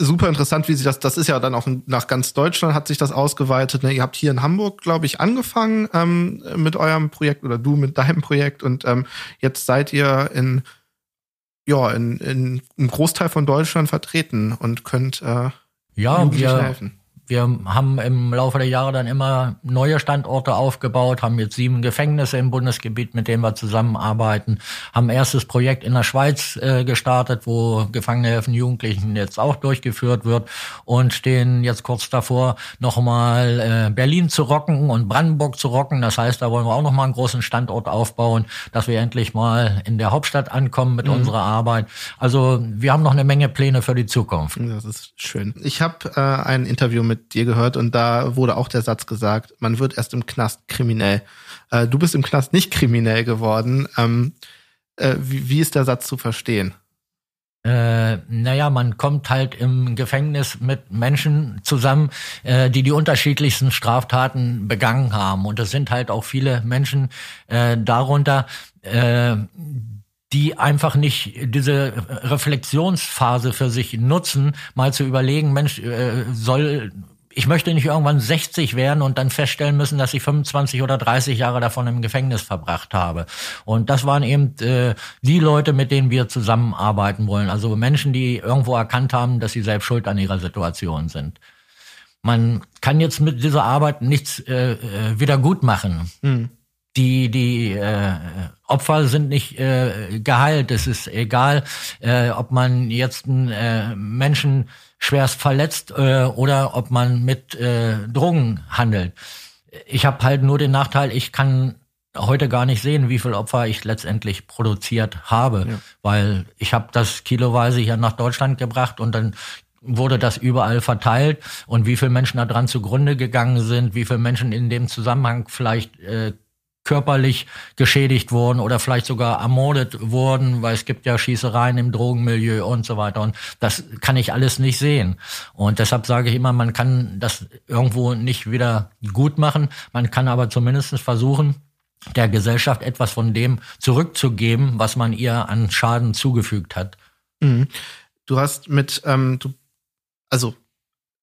super interessant, wie sich das, das ist ja dann auch nach ganz Deutschland hat sich das ausgeweitet. Ne? Ihr habt hier in Hamburg, glaube ich, angefangen ähm, mit eurem Projekt oder du mit deinem Projekt und ähm, jetzt seid ihr in ja in, in einem Großteil von Deutschland vertreten und könnt äh, ja, wir, helfen. Wir haben im Laufe der Jahre dann immer neue Standorte aufgebaut, haben jetzt sieben Gefängnisse im Bundesgebiet, mit denen wir zusammenarbeiten, haben erstes Projekt in der Schweiz äh, gestartet, wo Gefangene helfen Jugendlichen jetzt auch durchgeführt wird und stehen jetzt kurz davor, nochmal äh, Berlin zu rocken und Brandenburg zu rocken. Das heißt, da wollen wir auch nochmal einen großen Standort aufbauen, dass wir endlich mal in der Hauptstadt ankommen mit mhm. unserer Arbeit. Also wir haben noch eine Menge Pläne für die Zukunft. Das ist schön. Ich habe äh, ein Interview mit dir gehört und da wurde auch der Satz gesagt, man wird erst im Knast kriminell. Äh, du bist im Knast nicht kriminell geworden. Ähm, äh, wie, wie ist der Satz zu verstehen? Äh, naja, man kommt halt im Gefängnis mit Menschen zusammen, äh, die die unterschiedlichsten Straftaten begangen haben. Und es sind halt auch viele Menschen äh, darunter, äh, die einfach nicht diese Reflexionsphase für sich nutzen, mal zu überlegen, Mensch, äh, soll ich möchte nicht irgendwann 60 werden und dann feststellen müssen, dass ich 25 oder 30 Jahre davon im Gefängnis verbracht habe. Und das waren eben äh, die Leute, mit denen wir zusammenarbeiten wollen. Also Menschen, die irgendwo erkannt haben, dass sie selbst schuld an ihrer Situation sind. Man kann jetzt mit dieser Arbeit nichts äh, äh wieder gut machen. Mhm die die äh, Opfer sind nicht äh, geheilt. Es ist egal, äh, ob man jetzt einen äh, Menschen schwerst verletzt äh, oder ob man mit äh, Drogen handelt. Ich habe halt nur den Nachteil, ich kann heute gar nicht sehen, wie viel Opfer ich letztendlich produziert habe, ja. weil ich habe das kiloweise hier nach Deutschland gebracht und dann wurde das überall verteilt und wie viele Menschen da dran zugrunde gegangen sind, wie viele Menschen in dem Zusammenhang vielleicht äh, körperlich geschädigt wurden oder vielleicht sogar ermordet wurden, weil es gibt ja Schießereien im Drogenmilieu und so weiter. Und das kann ich alles nicht sehen. Und deshalb sage ich immer, man kann das irgendwo nicht wieder gut machen. Man kann aber zumindest versuchen, der Gesellschaft etwas von dem zurückzugeben, was man ihr an Schaden zugefügt hat. Mhm. Du hast mit, ähm, du, also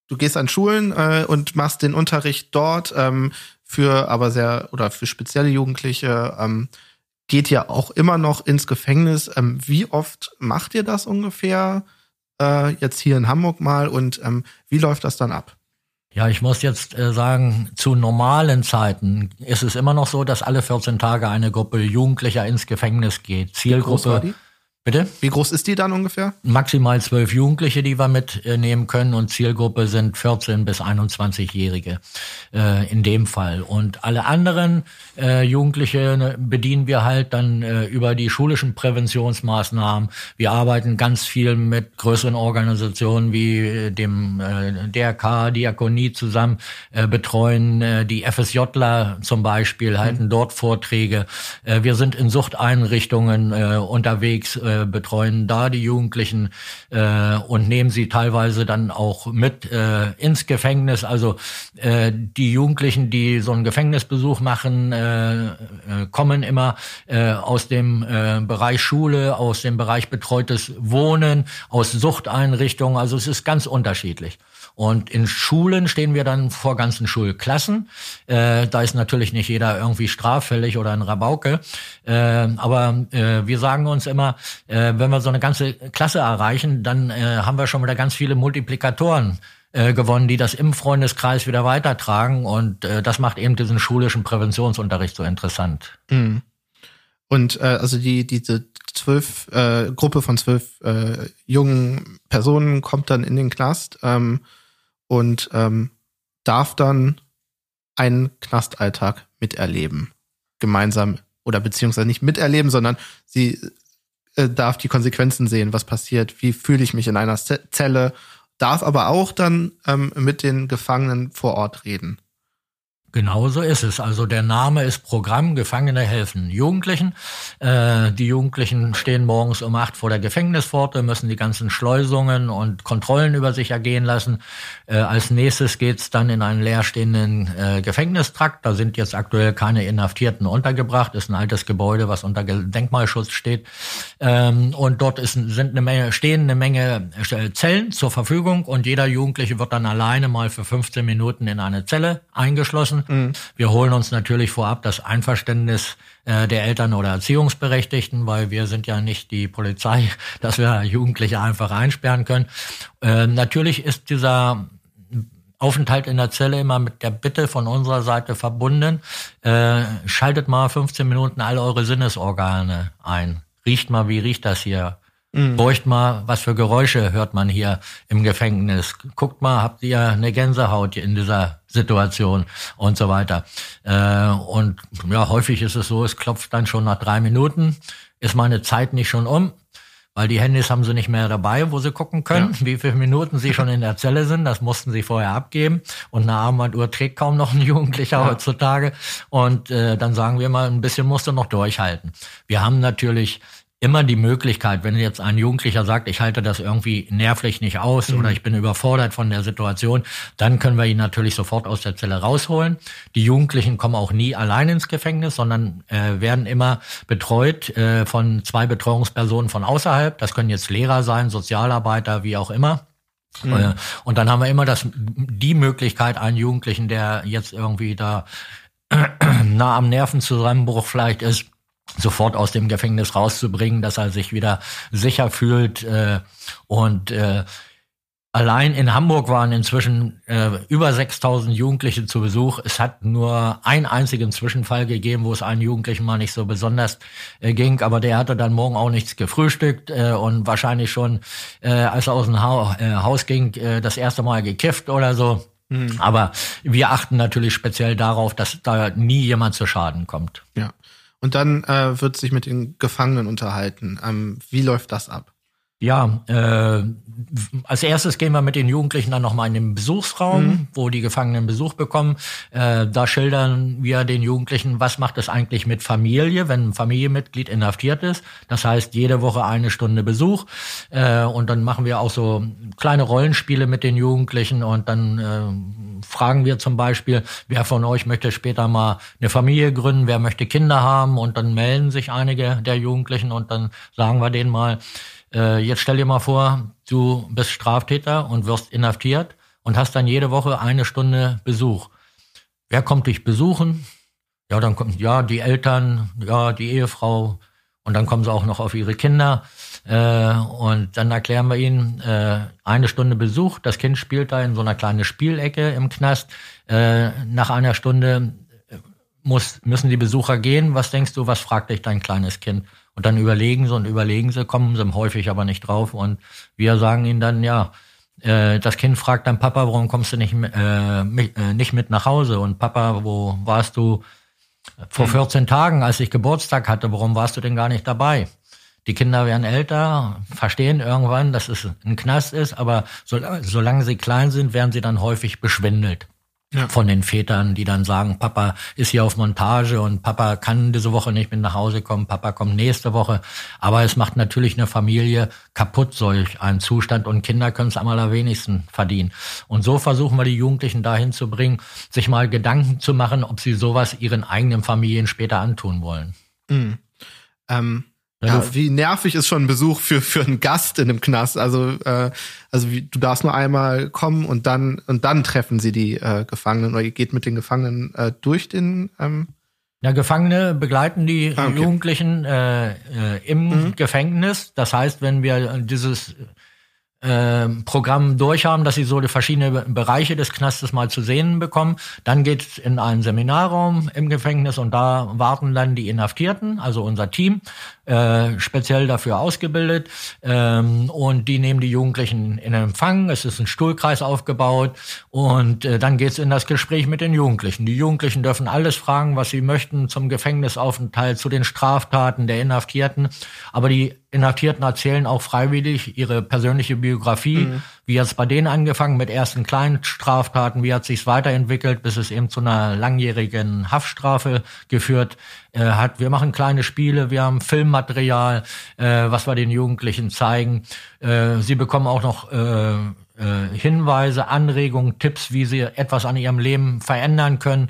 du gehst an Schulen äh, und machst den Unterricht dort. Ähm, für aber sehr oder für spezielle Jugendliche ähm, geht ja auch immer noch ins Gefängnis. Ähm, wie oft macht ihr das ungefähr äh, jetzt hier in Hamburg mal und ähm, wie läuft das dann ab? Ja, ich muss jetzt äh, sagen, zu normalen Zeiten ist es immer noch so, dass alle 14 Tage eine Gruppe Jugendlicher ins Gefängnis geht. Zielgruppe Bitte? Wie groß ist die dann ungefähr? Maximal zwölf Jugendliche, die wir mitnehmen können und Zielgruppe sind 14 bis 21-Jährige äh, in dem Fall. Und alle anderen äh, Jugendliche ne, bedienen wir halt dann äh, über die schulischen Präventionsmaßnahmen. Wir arbeiten ganz viel mit größeren Organisationen wie äh, dem äh, DRK, Diakonie zusammen, äh, betreuen äh, die FSJler zum Beispiel, halten mhm. dort Vorträge. Äh, wir sind in Suchteinrichtungen äh, unterwegs, äh, betreuen da die Jugendlichen äh, und nehmen sie teilweise dann auch mit äh, ins Gefängnis. Also äh, die Jugendlichen, die so einen Gefängnisbesuch machen, äh, äh, kommen immer äh, aus dem äh, Bereich Schule, aus dem Bereich betreutes Wohnen, aus Suchteinrichtungen. Also es ist ganz unterschiedlich. Und in Schulen stehen wir dann vor ganzen Schulklassen. Äh, da ist natürlich nicht jeder irgendwie straffällig oder ein Rabauke. Äh, aber äh, wir sagen uns immer, äh, wenn wir so eine ganze Klasse erreichen, dann äh, haben wir schon wieder ganz viele Multiplikatoren äh, gewonnen, die das im Freundeskreis wieder weitertragen. Und das macht eben diesen schulischen Präventionsunterricht so interessant. Mhm. Und äh, also die diese zwölf äh, Gruppe von zwölf äh, jungen Personen kommt dann in den Knast. Ähm, und ähm, darf dann einen Knastalltag miterleben. Gemeinsam oder beziehungsweise nicht miterleben, sondern sie äh, darf die Konsequenzen sehen, was passiert, wie fühle ich mich in einer Zelle, darf aber auch dann ähm, mit den Gefangenen vor Ort reden. Genau so ist es. Also der Name ist Programm Gefangene helfen Jugendlichen. Äh, die Jugendlichen stehen morgens um acht vor der Gefängnispforte, müssen die ganzen Schleusungen und Kontrollen über sich ergehen lassen. Äh, als nächstes geht's dann in einen leerstehenden äh, Gefängnistrakt. Da sind jetzt aktuell keine Inhaftierten untergebracht. Ist ein altes Gebäude, was unter Denkmalschutz steht. Ähm, und dort ist, sind eine Menge, stehen eine Menge äh, Zellen zur Verfügung und jeder Jugendliche wird dann alleine mal für 15 Minuten in eine Zelle eingeschlossen lassen. Mhm. Wir holen uns natürlich vorab das Einverständnis äh, der Eltern oder Erziehungsberechtigten, weil wir sind ja nicht die Polizei, (laughs) dass wir Jugendliche einfach einsperren können. Äh, natürlich ist dieser Aufenthalt in der Zelle immer mit der Bitte von unserer Seite verbunden. Äh, schaltet mal 15 Minuten all eure Sinnesorgane ein. Riecht mal, wie riecht das hier? Mhm. Horcht mal, was für Geräusche hört man hier im Gefängnis. Guckt mal, habt ihr eine Gänsehaut in dieser Situation und so weiter. Äh, und ja, häufig ist es so, es klopft dann schon nach drei Minuten. Ist meine Zeit nicht schon um? Weil die Handys haben sie nicht mehr dabei, wo sie gucken können, ja. wie viele Minuten sie schon in der Zelle sind. Das mussten sie vorher abgeben. Und eine Armbanduhr trägt kaum noch ein Jugendlicher ja. heutzutage. Und äh, dann sagen wir mal, ein bisschen musst du noch durchhalten. Wir haben natürlich immer die Möglichkeit, wenn jetzt ein Jugendlicher sagt, ich halte das irgendwie nervlich nicht aus mhm. oder ich bin überfordert von der Situation, dann können wir ihn natürlich sofort aus der Zelle rausholen. Die Jugendlichen kommen auch nie allein ins Gefängnis, sondern äh, werden immer betreut äh, von zwei Betreuungspersonen von außerhalb. Das können jetzt Lehrer sein, Sozialarbeiter, wie auch immer. Mhm. Äh, und dann haben wir immer das, die Möglichkeit, einen Jugendlichen, der jetzt irgendwie da (clears throat) nah am Nervenzusammenbruch vielleicht ist, sofort aus dem Gefängnis rauszubringen, dass er sich wieder sicher fühlt. Äh, und äh, allein in Hamburg waren inzwischen äh, über 6000 Jugendliche zu Besuch. Es hat nur einen einzigen Zwischenfall gegeben, wo es einen Jugendlichen mal nicht so besonders äh, ging, aber der hatte dann morgen auch nichts gefrühstückt äh, und wahrscheinlich schon, äh, als er aus dem ha äh, Haus ging, äh, das erste Mal gekifft oder so. Mhm. Aber wir achten natürlich speziell darauf, dass da nie jemand zu Schaden kommt. Ja. Und dann äh, wird sich mit den Gefangenen unterhalten. Ähm, wie läuft das ab? Ja, äh, als erstes gehen wir mit den Jugendlichen dann nochmal in den Besuchsraum, mhm. wo die Gefangenen Besuch bekommen. Äh, da schildern wir den Jugendlichen, was macht es eigentlich mit Familie, wenn ein Familienmitglied inhaftiert ist. Das heißt, jede Woche eine Stunde Besuch. Äh, und dann machen wir auch so kleine Rollenspiele mit den Jugendlichen und dann äh, fragen wir zum Beispiel, wer von euch möchte später mal eine Familie gründen, wer möchte Kinder haben und dann melden sich einige der Jugendlichen und dann sagen wir denen mal, äh, jetzt stell dir mal vor, du bist Straftäter und wirst inhaftiert und hast dann jede Woche eine Stunde Besuch. Wer kommt dich besuchen? Ja, dann kommt, ja, die Eltern, ja, die Ehefrau und dann kommen sie auch noch auf ihre Kinder. Äh, und dann erklären wir ihnen, äh, eine Stunde Besuch, das Kind spielt da in so einer kleinen Spielecke im Knast. Äh, nach einer Stunde muss, müssen die Besucher gehen. Was denkst du, was fragt dich dein kleines Kind? Und dann überlegen sie und überlegen sie, kommen sie häufig aber nicht drauf. Und wir sagen ihnen dann, ja, äh, das Kind fragt dann Papa, warum kommst du nicht, äh, mit, äh, nicht mit nach Hause? Und Papa, wo warst du vor 14 hm. Tagen, als ich Geburtstag hatte? Warum warst du denn gar nicht dabei? Die Kinder werden älter, verstehen irgendwann, dass es ein Knast ist, aber solange sie klein sind, werden sie dann häufig beschwindelt ja. von den Vätern, die dann sagen, Papa ist hier auf Montage und Papa kann diese Woche nicht mit nach Hause kommen, Papa kommt nächste Woche. Aber es macht natürlich eine Familie kaputt, solch ein Zustand und Kinder können es am allerwenigsten verdienen. Und so versuchen wir die Jugendlichen dahin zu bringen, sich mal Gedanken zu machen, ob sie sowas ihren eigenen Familien später antun wollen. Mhm. Ähm ja, wie nervig ist schon ein Besuch für für einen Gast in einem Knast? Also äh, also wie, du darfst nur einmal kommen und dann und dann treffen sie die äh, Gefangenen oder ihr geht mit den Gefangenen äh, durch den. Ähm ja, Gefangene begleiten die ah, okay. Jugendlichen äh, äh, im mhm. Gefängnis. Das heißt, wenn wir dieses äh, Programm durchhaben, dass sie so die verschiedenen Bereiche des Knastes mal zu sehen bekommen. Dann geht's in einen Seminarraum im Gefängnis und da warten dann die Inhaftierten, also unser Team, äh, speziell dafür ausgebildet. Ähm, und die nehmen die Jugendlichen in Empfang. Es ist ein Stuhlkreis aufgebaut. Und äh, dann geht's in das Gespräch mit den Jugendlichen. Die Jugendlichen dürfen alles fragen, was sie möchten zum Gefängnisaufenthalt, zu den Straftaten der Inhaftierten. Aber die Inhaftierten erzählen auch freiwillig ihre persönliche Biografie. Mhm. Wie hat es bei denen angefangen mit ersten kleinen Straftaten? Wie hat sich's weiterentwickelt, bis es eben zu einer langjährigen Haftstrafe geführt äh, hat? Wir machen kleine Spiele, wir haben Filmmaterial, äh, was wir den Jugendlichen zeigen. Äh, sie bekommen auch noch äh, äh, Hinweise, Anregungen, Tipps, wie sie etwas an ihrem Leben verändern können.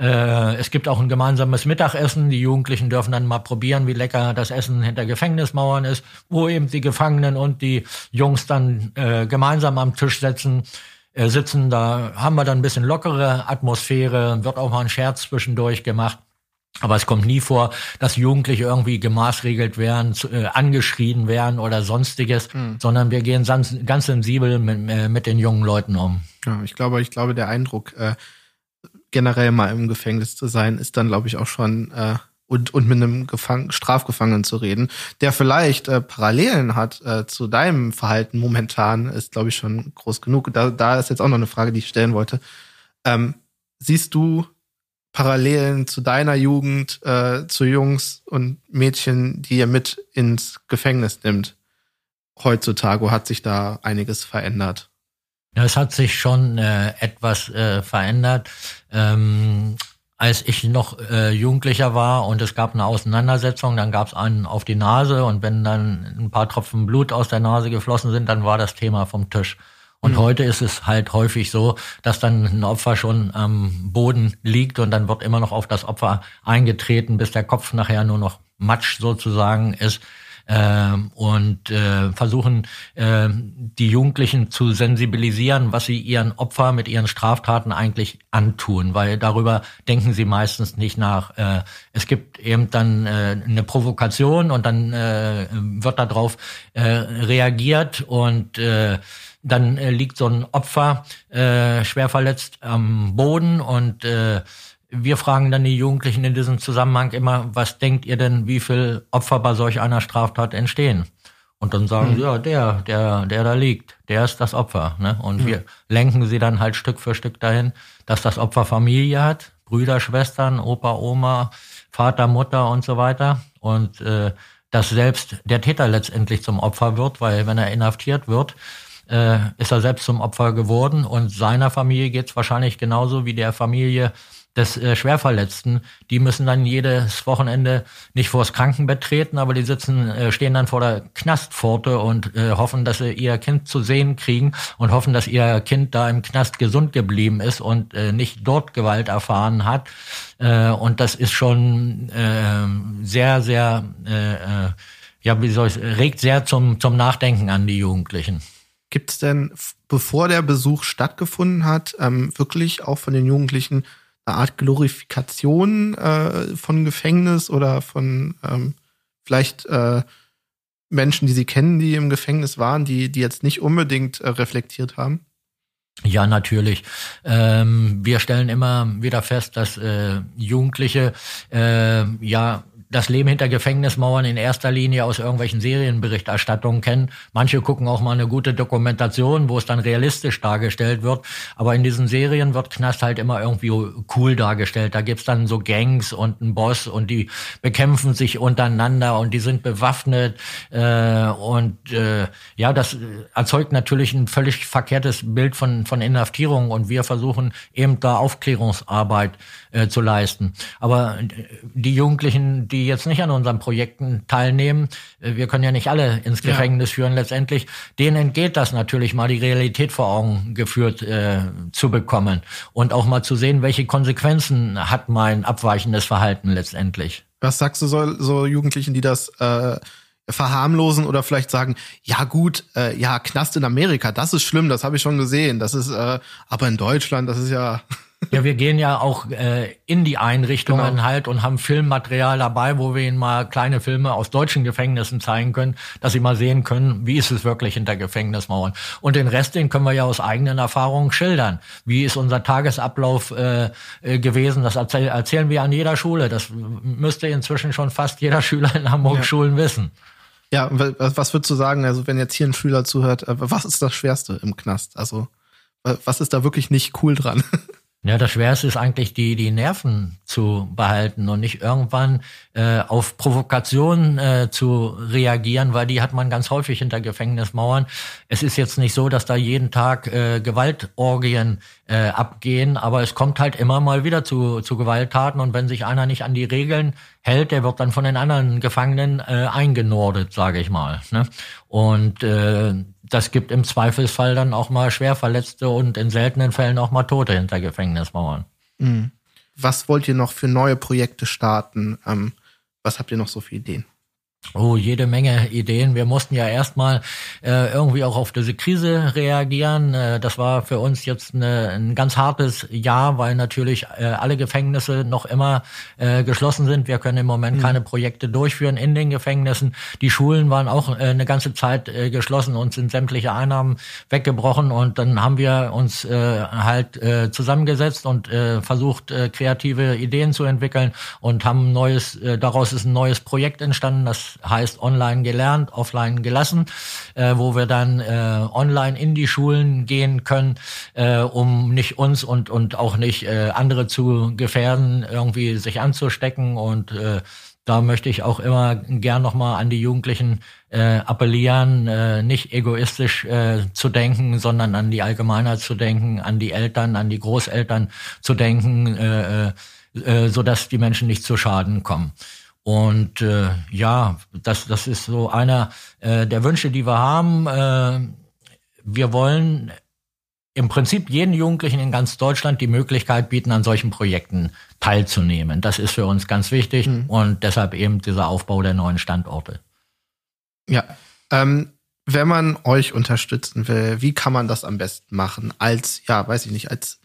Äh, es gibt auch ein gemeinsames Mittagessen. Die Jugendlichen dürfen dann mal probieren, wie lecker das Essen hinter Gefängnismauern ist, wo eben die Gefangenen und die Jungs dann äh, gemeinsam am Tisch sitzen. Äh, sitzen, da haben wir dann ein bisschen lockere Atmosphäre, wird auch mal ein Scherz zwischendurch gemacht. Aber es kommt nie vor, dass Jugendliche irgendwie gemaßregelt werden, äh, angeschrien werden oder sonstiges, mhm. sondern wir gehen ganz, ganz sensibel mit, äh, mit den jungen Leuten um. Ja, ich glaube, ich glaube, der Eindruck, äh, generell mal im Gefängnis zu sein, ist dann, glaube ich, auch schon äh, und, und mit einem Gefang Strafgefangenen zu reden, der vielleicht äh, Parallelen hat äh, zu deinem Verhalten momentan, ist, glaube ich, schon groß genug. Da, da ist jetzt auch noch eine Frage, die ich stellen wollte. Ähm, siehst du Parallelen zu deiner Jugend, äh, zu Jungs und Mädchen, die ihr mit ins Gefängnis nimmt? Heutzutage hat sich da einiges verändert. Ja, es hat sich schon äh, etwas äh, verändert. Ähm, als ich noch äh, Jugendlicher war und es gab eine Auseinandersetzung, dann gab es einen auf die Nase und wenn dann ein paar Tropfen Blut aus der Nase geflossen sind, dann war das Thema vom Tisch. Und mhm. heute ist es halt häufig so, dass dann ein Opfer schon am Boden liegt und dann wird immer noch auf das Opfer eingetreten, bis der Kopf nachher nur noch Matsch sozusagen ist und äh, versuchen, äh, die Jugendlichen zu sensibilisieren, was sie ihren Opfer mit ihren Straftaten eigentlich antun, weil darüber denken sie meistens nicht nach. Äh, es gibt eben dann äh, eine Provokation und dann äh, wird darauf äh, reagiert und äh, dann äh, liegt so ein Opfer äh, schwer verletzt am Boden und äh, wir fragen dann die Jugendlichen in diesem Zusammenhang immer, was denkt ihr denn, wie viel Opfer bei solch einer Straftat entstehen? Und dann sagen hm. sie, ja, der, der, der da liegt, der ist das Opfer. Ne? Und hm. wir lenken sie dann halt Stück für Stück dahin, dass das Opfer Familie hat, Brüder, Schwestern, Opa, Oma, Vater, Mutter und so weiter. Und äh, dass selbst der Täter letztendlich zum Opfer wird, weil wenn er inhaftiert wird, äh, ist er selbst zum Opfer geworden und seiner Familie geht's wahrscheinlich genauso wie der Familie des äh, Schwerverletzten. Die müssen dann jedes Wochenende nicht vors Krankenbett treten, aber die sitzen, äh, stehen dann vor der Knastpforte und äh, hoffen, dass sie ihr Kind zu sehen kriegen und hoffen, dass ihr Kind da im Knast gesund geblieben ist und äh, nicht dort Gewalt erfahren hat. Äh, und das ist schon äh, sehr, sehr, äh, äh ja, wie soll ich, regt sehr zum, zum Nachdenken an die Jugendlichen. Gibt es denn, bevor der Besuch stattgefunden hat, ähm, wirklich auch von den Jugendlichen eine Art Glorifikation äh, von Gefängnis oder von ähm, vielleicht äh, Menschen, die sie kennen, die im Gefängnis waren, die, die jetzt nicht unbedingt äh, reflektiert haben? Ja, natürlich. Ähm, wir stellen immer wieder fest, dass äh, Jugendliche äh, ja das Leben hinter Gefängnismauern in erster Linie aus irgendwelchen Serienberichterstattungen kennen. Manche gucken auch mal eine gute Dokumentation, wo es dann realistisch dargestellt wird. Aber in diesen Serien wird Knast halt immer irgendwie cool dargestellt. Da gibt's dann so Gangs und einen Boss und die bekämpfen sich untereinander und die sind bewaffnet. Äh, und äh, ja, das erzeugt natürlich ein völlig verkehrtes Bild von, von Inhaftierung. Und wir versuchen eben da Aufklärungsarbeit äh, zu leisten. Aber äh, die Jugendlichen, die jetzt nicht an unseren Projekten teilnehmen, äh, wir können ja nicht alle ins Gefängnis ja. führen letztendlich, denen entgeht das natürlich mal die Realität vor Augen geführt äh, zu bekommen und auch mal zu sehen, welche Konsequenzen hat mein abweichendes Verhalten letztendlich. Was sagst du so, so Jugendlichen, die das äh, verharmlosen oder vielleicht sagen, ja gut, äh, ja, Knast in Amerika, das ist schlimm, das habe ich schon gesehen. Das ist, äh, aber in Deutschland, das ist ja. Ja, wir gehen ja auch äh, in die Einrichtungen genau. halt und haben Filmmaterial dabei, wo wir ihnen mal kleine Filme aus deutschen Gefängnissen zeigen können, dass sie mal sehen können, wie ist es wirklich hinter Gefängnismauern. Und den Rest, den können wir ja aus eigenen Erfahrungen schildern. Wie ist unser Tagesablauf äh, äh, gewesen? Das erzähl erzählen wir an jeder Schule. Das müsste inzwischen schon fast jeder (laughs) Schüler in Hamburg ja. Schulen wissen. Ja, was würdest du sagen, also wenn jetzt hier ein Schüler zuhört, äh, was ist das Schwerste im Knast? Also was ist da wirklich nicht cool dran? (laughs) Ja, das Schwerste ist eigentlich, die, die Nerven zu behalten und nicht irgendwann äh, auf Provokationen äh, zu reagieren, weil die hat man ganz häufig hinter Gefängnismauern. Es ist jetzt nicht so, dass da jeden Tag äh, Gewaltorgien äh, abgehen, aber es kommt halt immer mal wieder zu, zu Gewalttaten und wenn sich einer nicht an die Regeln hält, der wird dann von den anderen Gefangenen äh, eingenordet, sage ich mal. Ne? Und äh, das gibt im Zweifelsfall dann auch mal Schwerverletzte und in seltenen Fällen auch mal Tote hinter Gefängnismauern. Mhm. Was wollt ihr noch für neue Projekte starten? Ähm, was habt ihr noch so für Ideen? Oh, jede Menge Ideen. Wir mussten ja erstmal äh, irgendwie auch auf diese Krise reagieren. Äh, das war für uns jetzt eine, ein ganz hartes Jahr, weil natürlich äh, alle Gefängnisse noch immer äh, geschlossen sind. Wir können im Moment mhm. keine Projekte durchführen in den Gefängnissen. Die Schulen waren auch äh, eine ganze Zeit äh, geschlossen und sind sämtliche Einnahmen weggebrochen. Und dann haben wir uns äh, halt äh, zusammengesetzt und äh, versucht, äh, kreative Ideen zu entwickeln und haben ein neues, äh, daraus ist ein neues Projekt entstanden, das heißt online gelernt, offline gelassen, äh, wo wir dann äh, online in die Schulen gehen können, äh, um nicht uns und, und auch nicht äh, andere zu gefährden, irgendwie sich anzustecken und äh, da möchte ich auch immer gern nochmal an die Jugendlichen äh, appellieren, äh, nicht egoistisch äh, zu denken, sondern an die Allgemeinheit zu denken, an die Eltern, an die Großeltern zu denken, äh, äh, äh so dass die Menschen nicht zu Schaden kommen. Und äh, ja, das, das ist so einer äh, der Wünsche, die wir haben. Äh, wir wollen im Prinzip jeden Jugendlichen in ganz Deutschland die Möglichkeit bieten, an solchen Projekten teilzunehmen. Das ist für uns ganz wichtig mhm. und deshalb eben dieser Aufbau der neuen Standorte. Ja, ähm, wenn man euch unterstützen will, wie kann man das am besten machen? Als, ja, weiß ich nicht, als,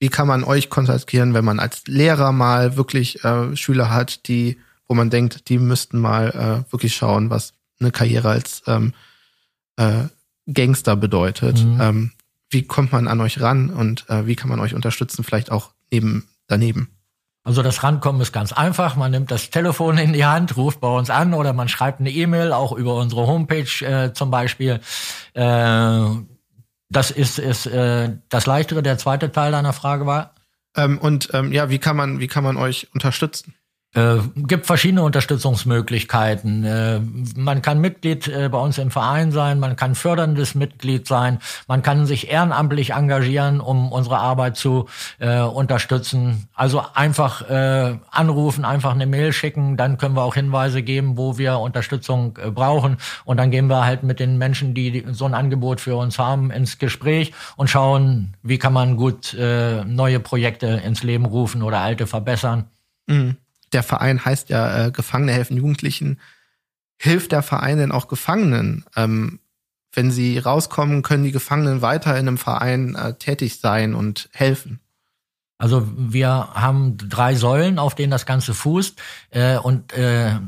wie kann man euch kontaktieren, wenn man als Lehrer mal wirklich äh, Schüler hat, die wo man denkt, die müssten mal äh, wirklich schauen, was eine Karriere als ähm, äh, Gangster bedeutet. Mhm. Ähm, wie kommt man an euch ran und äh, wie kann man euch unterstützen, vielleicht auch neben daneben? Also das Rankommen ist ganz einfach. Man nimmt das Telefon in die Hand, ruft bei uns an oder man schreibt eine E-Mail, auch über unsere Homepage äh, zum Beispiel. Äh, das ist, ist äh, das Leichtere. Der zweite Teil deiner Frage war. Ähm, und ähm, ja, wie kann man, wie kann man euch unterstützen? Äh, gibt verschiedene Unterstützungsmöglichkeiten. Äh, man kann Mitglied äh, bei uns im Verein sein, man kann förderndes Mitglied sein, man kann sich ehrenamtlich engagieren, um unsere Arbeit zu äh, unterstützen. Also einfach äh, anrufen, einfach eine Mail schicken, dann können wir auch Hinweise geben, wo wir Unterstützung äh, brauchen. Und dann gehen wir halt mit den Menschen, die so ein Angebot für uns haben, ins Gespräch und schauen, wie kann man gut neue Projekte ins Leben rufen oder alte verbessern. Mhm der Verein heißt ja äh, Gefangene helfen Jugendlichen. Hilft der Verein denn auch Gefangenen? Ähm, wenn sie rauskommen, können die Gefangenen weiter in einem Verein äh, tätig sein und helfen? Also wir haben drei Säulen, auf denen das Ganze fußt. Äh, und äh,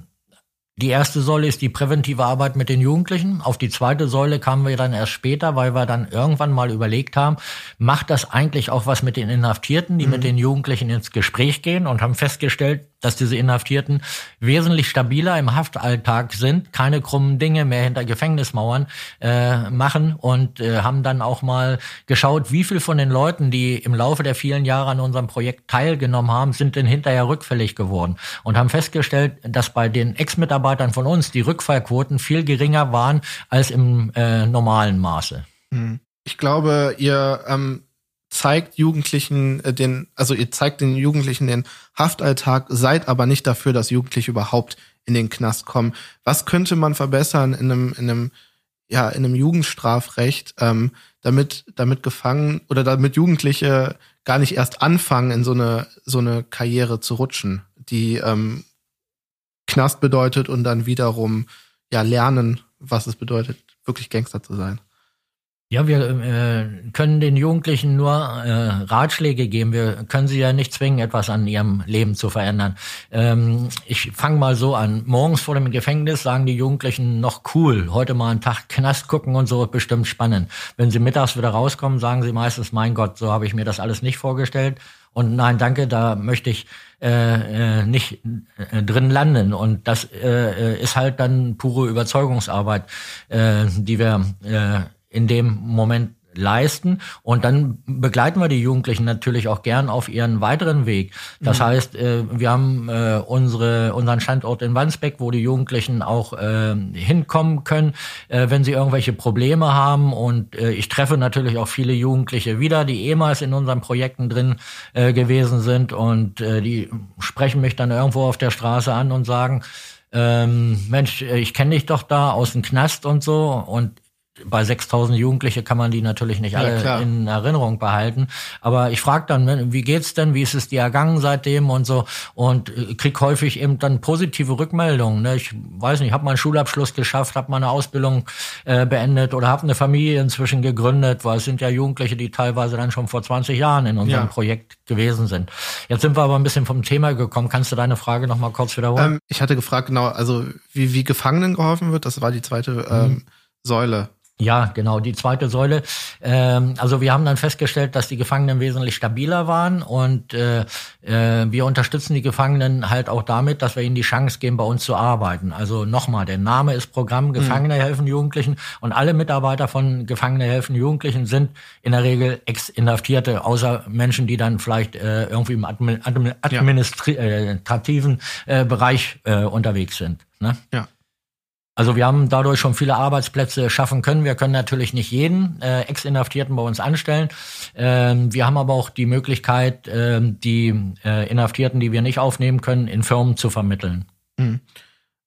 die erste Säule ist die präventive Arbeit mit den Jugendlichen. Auf die zweite Säule kamen wir dann erst später, weil wir dann irgendwann mal überlegt haben, macht das eigentlich auch was mit den Inhaftierten, die mhm. mit den Jugendlichen ins Gespräch gehen und haben festgestellt, dass diese Inhaftierten wesentlich stabiler im Haftalltag sind, keine krummen Dinge mehr hinter Gefängnismauern äh, machen und äh, haben dann auch mal geschaut, wie viel von den Leuten, die im Laufe der vielen Jahre an unserem Projekt teilgenommen haben, sind denn hinterher rückfällig geworden und haben festgestellt, dass bei den Ex-Mitarbeitern von uns die Rückfallquoten viel geringer waren als im äh, normalen Maße. Hm. Ich glaube, ihr ähm, zeigt Jugendlichen äh, den, also ihr zeigt den Jugendlichen den Haftalltag, seid aber nicht dafür, dass Jugendliche überhaupt in den Knast kommen. Was könnte man verbessern in einem, in einem, ja, in einem Jugendstrafrecht, ähm, damit, damit gefangen oder damit Jugendliche gar nicht erst anfangen, in so eine, so eine Karriere zu rutschen, die ähm, Knast bedeutet und dann wiederum ja lernen, was es bedeutet, wirklich Gangster zu sein. Ja, wir äh, können den Jugendlichen nur äh, Ratschläge geben. Wir können sie ja nicht zwingen, etwas an ihrem Leben zu verändern. Ähm, ich fange mal so an. Morgens vor dem Gefängnis sagen die Jugendlichen noch cool. Heute mal einen Tag Knast gucken und so, bestimmt spannend. Wenn sie mittags wieder rauskommen, sagen sie meistens, mein Gott, so habe ich mir das alles nicht vorgestellt. Und nein, danke, da möchte ich äh, äh, nicht äh, drin landen. Und das äh, äh ist halt dann pure Überzeugungsarbeit, äh, die wir äh, in dem Moment leisten. Und dann begleiten wir die Jugendlichen natürlich auch gern auf ihren weiteren Weg. Das mhm. heißt, äh, wir haben äh, unsere, unseren Standort in Wandsbeck, wo die Jugendlichen auch äh, hinkommen können, wenn sie irgendwelche Probleme haben. Und ich treffe natürlich auch viele Jugendliche wieder, die ehemals in unseren Projekten drin gewesen sind. Und die sprechen mich dann irgendwo auf der Straße an und sagen, ähm, Mensch, ich kenne dich doch da aus dem Knast und so. Und bei 6000 Jugendliche kann man die natürlich nicht alle ja, in Erinnerung behalten. Aber ich frage dann, wie geht's denn? Wie ist es dir ergangen seitdem und so? Und äh, krieg häufig eben dann positive Rückmeldungen. Ne? Ich weiß nicht, habe meinen Schulabschluss geschafft, habe meine Ausbildung äh, beendet oder habe eine Familie inzwischen gegründet, weil es sind ja Jugendliche, die teilweise dann schon vor 20 Jahren in unserem ja. Projekt gewesen sind. Jetzt sind wir aber ein bisschen vom Thema gekommen. Kannst du deine Frage noch mal kurz wiederholen? Ähm, ich hatte gefragt, genau, also wie, wie Gefangenen geholfen wird, das war die zweite ähm, mhm. Säule. Ja, genau, die zweite Säule. Ähm, also wir haben dann festgestellt, dass die Gefangenen wesentlich stabiler waren und äh, äh, wir unterstützen die Gefangenen halt auch damit, dass wir ihnen die Chance geben, bei uns zu arbeiten. Also nochmal, der Name ist Programm mhm. Gefangene mhm. helfen Jugendlichen und alle Mitarbeiter von Gefangene helfen Jugendlichen sind in der Regel Ex-Inhaftierte, außer Menschen, die dann vielleicht äh, irgendwie im Admin administrativen äh, Bereich äh, unterwegs sind. Ne? Ja. Also wir haben dadurch schon viele Arbeitsplätze schaffen können. Wir können natürlich nicht jeden äh, Ex-Inhaftierten bei uns anstellen. Ähm, wir haben aber auch die Möglichkeit, äh, die äh, Inhaftierten, die wir nicht aufnehmen können, in Firmen zu vermitteln. Mhm.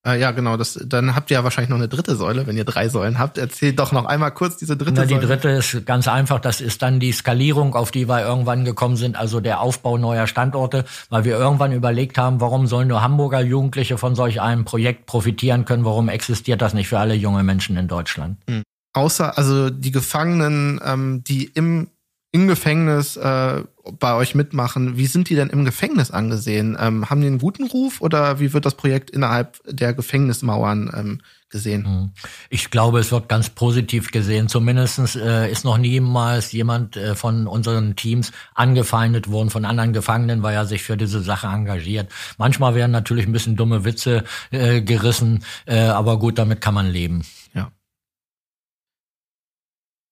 Äh, ja, genau. Das, dann habt ihr ja wahrscheinlich noch eine dritte Säule, wenn ihr drei Säulen habt. Erzählt doch noch einmal kurz diese dritte Na, die Säule. Die dritte ist ganz einfach. Das ist dann die Skalierung, auf die wir irgendwann gekommen sind, also der Aufbau neuer Standorte, weil wir irgendwann überlegt haben, warum sollen nur Hamburger Jugendliche von solch einem Projekt profitieren können? Warum existiert das nicht für alle junge Menschen in Deutschland? Mhm. Außer, also die Gefangenen, ähm, die im im Gefängnis äh, bei euch mitmachen, wie sind die denn im Gefängnis angesehen? Ähm, haben die einen guten Ruf oder wie wird das Projekt innerhalb der Gefängnismauern ähm, gesehen? Hm. Ich glaube, es wird ganz positiv gesehen. Zumindest äh, ist noch niemals jemand äh, von unseren Teams angefeindet worden von anderen Gefangenen, weil er sich für diese Sache engagiert. Manchmal werden natürlich ein bisschen dumme Witze äh, gerissen, äh, aber gut, damit kann man leben. Ja.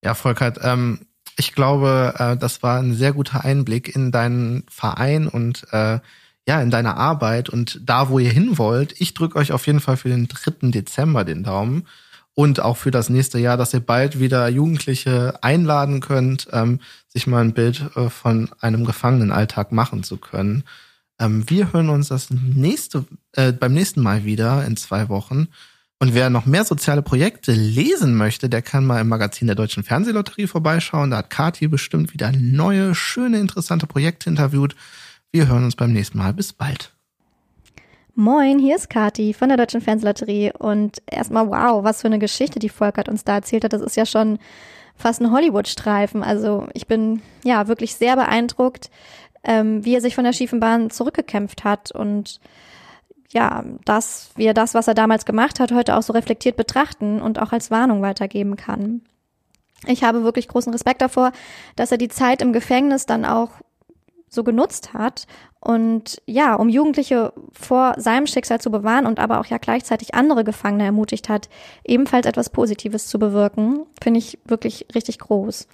Ja, Volkert, ähm, ich glaube, äh, das war ein sehr guter Einblick in deinen Verein und äh, ja, in deine Arbeit und da, wo ihr hin wollt. Ich drücke euch auf jeden Fall für den 3. Dezember den Daumen und auch für das nächste Jahr, dass ihr bald wieder Jugendliche einladen könnt, ähm, sich mal ein Bild äh, von einem Gefangenenalltag machen zu können. Ähm, wir hören uns das nächste, äh, beim nächsten Mal wieder in zwei Wochen. Und wer noch mehr soziale Projekte lesen möchte, der kann mal im Magazin der Deutschen Fernsehlotterie vorbeischauen. Da hat Kati bestimmt wieder neue, schöne, interessante Projekte interviewt. Wir hören uns beim nächsten Mal. Bis bald. Moin, hier ist Kati von der Deutschen Fernsehlotterie und erstmal wow, was für eine Geschichte die Volkert uns da erzählt hat. Das ist ja schon fast ein Hollywood-Streifen. Also ich bin ja wirklich sehr beeindruckt, ähm, wie er sich von der schiefen Bahn zurückgekämpft hat und ja, dass wir das, was er damals gemacht hat, heute auch so reflektiert betrachten und auch als Warnung weitergeben kann. Ich habe wirklich großen Respekt davor, dass er die Zeit im Gefängnis dann auch so genutzt hat und ja, um Jugendliche vor seinem Schicksal zu bewahren und aber auch ja gleichzeitig andere Gefangene ermutigt hat, ebenfalls etwas Positives zu bewirken, finde ich wirklich richtig groß.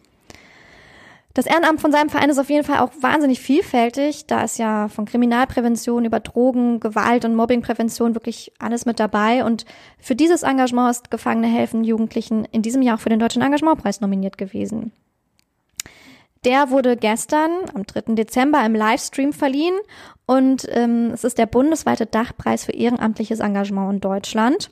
Das Ehrenamt von seinem Verein ist auf jeden Fall auch wahnsinnig vielfältig. Da ist ja von Kriminalprävention über Drogen, Gewalt und Mobbingprävention wirklich alles mit dabei. Und für dieses Engagement ist Gefangene helfen Jugendlichen in diesem Jahr auch für den Deutschen Engagementpreis nominiert gewesen. Der wurde gestern am 3. Dezember im Livestream verliehen und ähm, es ist der bundesweite Dachpreis für ehrenamtliches Engagement in Deutschland.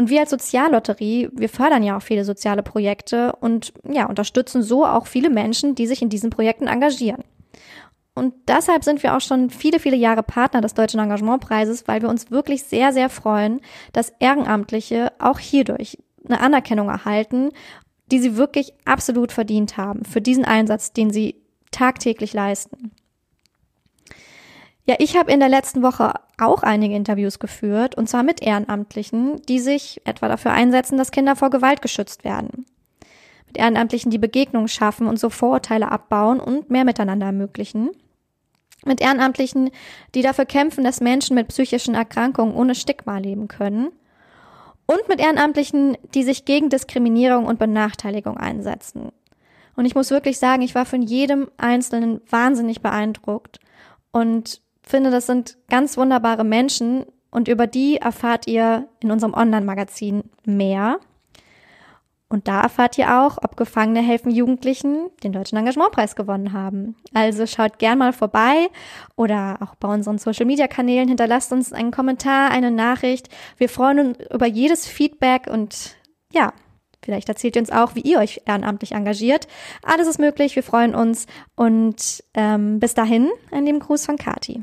Und wir als Soziallotterie, wir fördern ja auch viele soziale Projekte und ja, unterstützen so auch viele Menschen, die sich in diesen Projekten engagieren. Und deshalb sind wir auch schon viele, viele Jahre Partner des Deutschen Engagementpreises, weil wir uns wirklich sehr, sehr freuen, dass Ehrenamtliche auch hierdurch eine Anerkennung erhalten die sie wirklich absolut verdient haben für diesen Einsatz, den sie tagtäglich leisten. Ja, ich habe in der letzten Woche auch einige Interviews geführt, und zwar mit Ehrenamtlichen, die sich etwa dafür einsetzen, dass Kinder vor Gewalt geschützt werden. Mit Ehrenamtlichen, die Begegnungen schaffen und so Vorurteile abbauen und mehr miteinander ermöglichen. Mit Ehrenamtlichen, die dafür kämpfen, dass Menschen mit psychischen Erkrankungen ohne Stigma leben können und mit Ehrenamtlichen, die sich gegen Diskriminierung und Benachteiligung einsetzen. Und ich muss wirklich sagen, ich war von jedem Einzelnen wahnsinnig beeindruckt und finde, das sind ganz wunderbare Menschen und über die erfahrt ihr in unserem Online-Magazin mehr. Und da erfahrt ihr auch, ob Gefangene helfen Jugendlichen den Deutschen Engagementpreis gewonnen haben. Also schaut gern mal vorbei oder auch bei unseren Social Media Kanälen hinterlasst uns einen Kommentar, eine Nachricht. Wir freuen uns über jedes Feedback und ja, vielleicht erzählt ihr uns auch, wie ihr euch ehrenamtlich engagiert. Alles ist möglich, wir freuen uns und ähm, bis dahin ein lieben Gruß von Kati.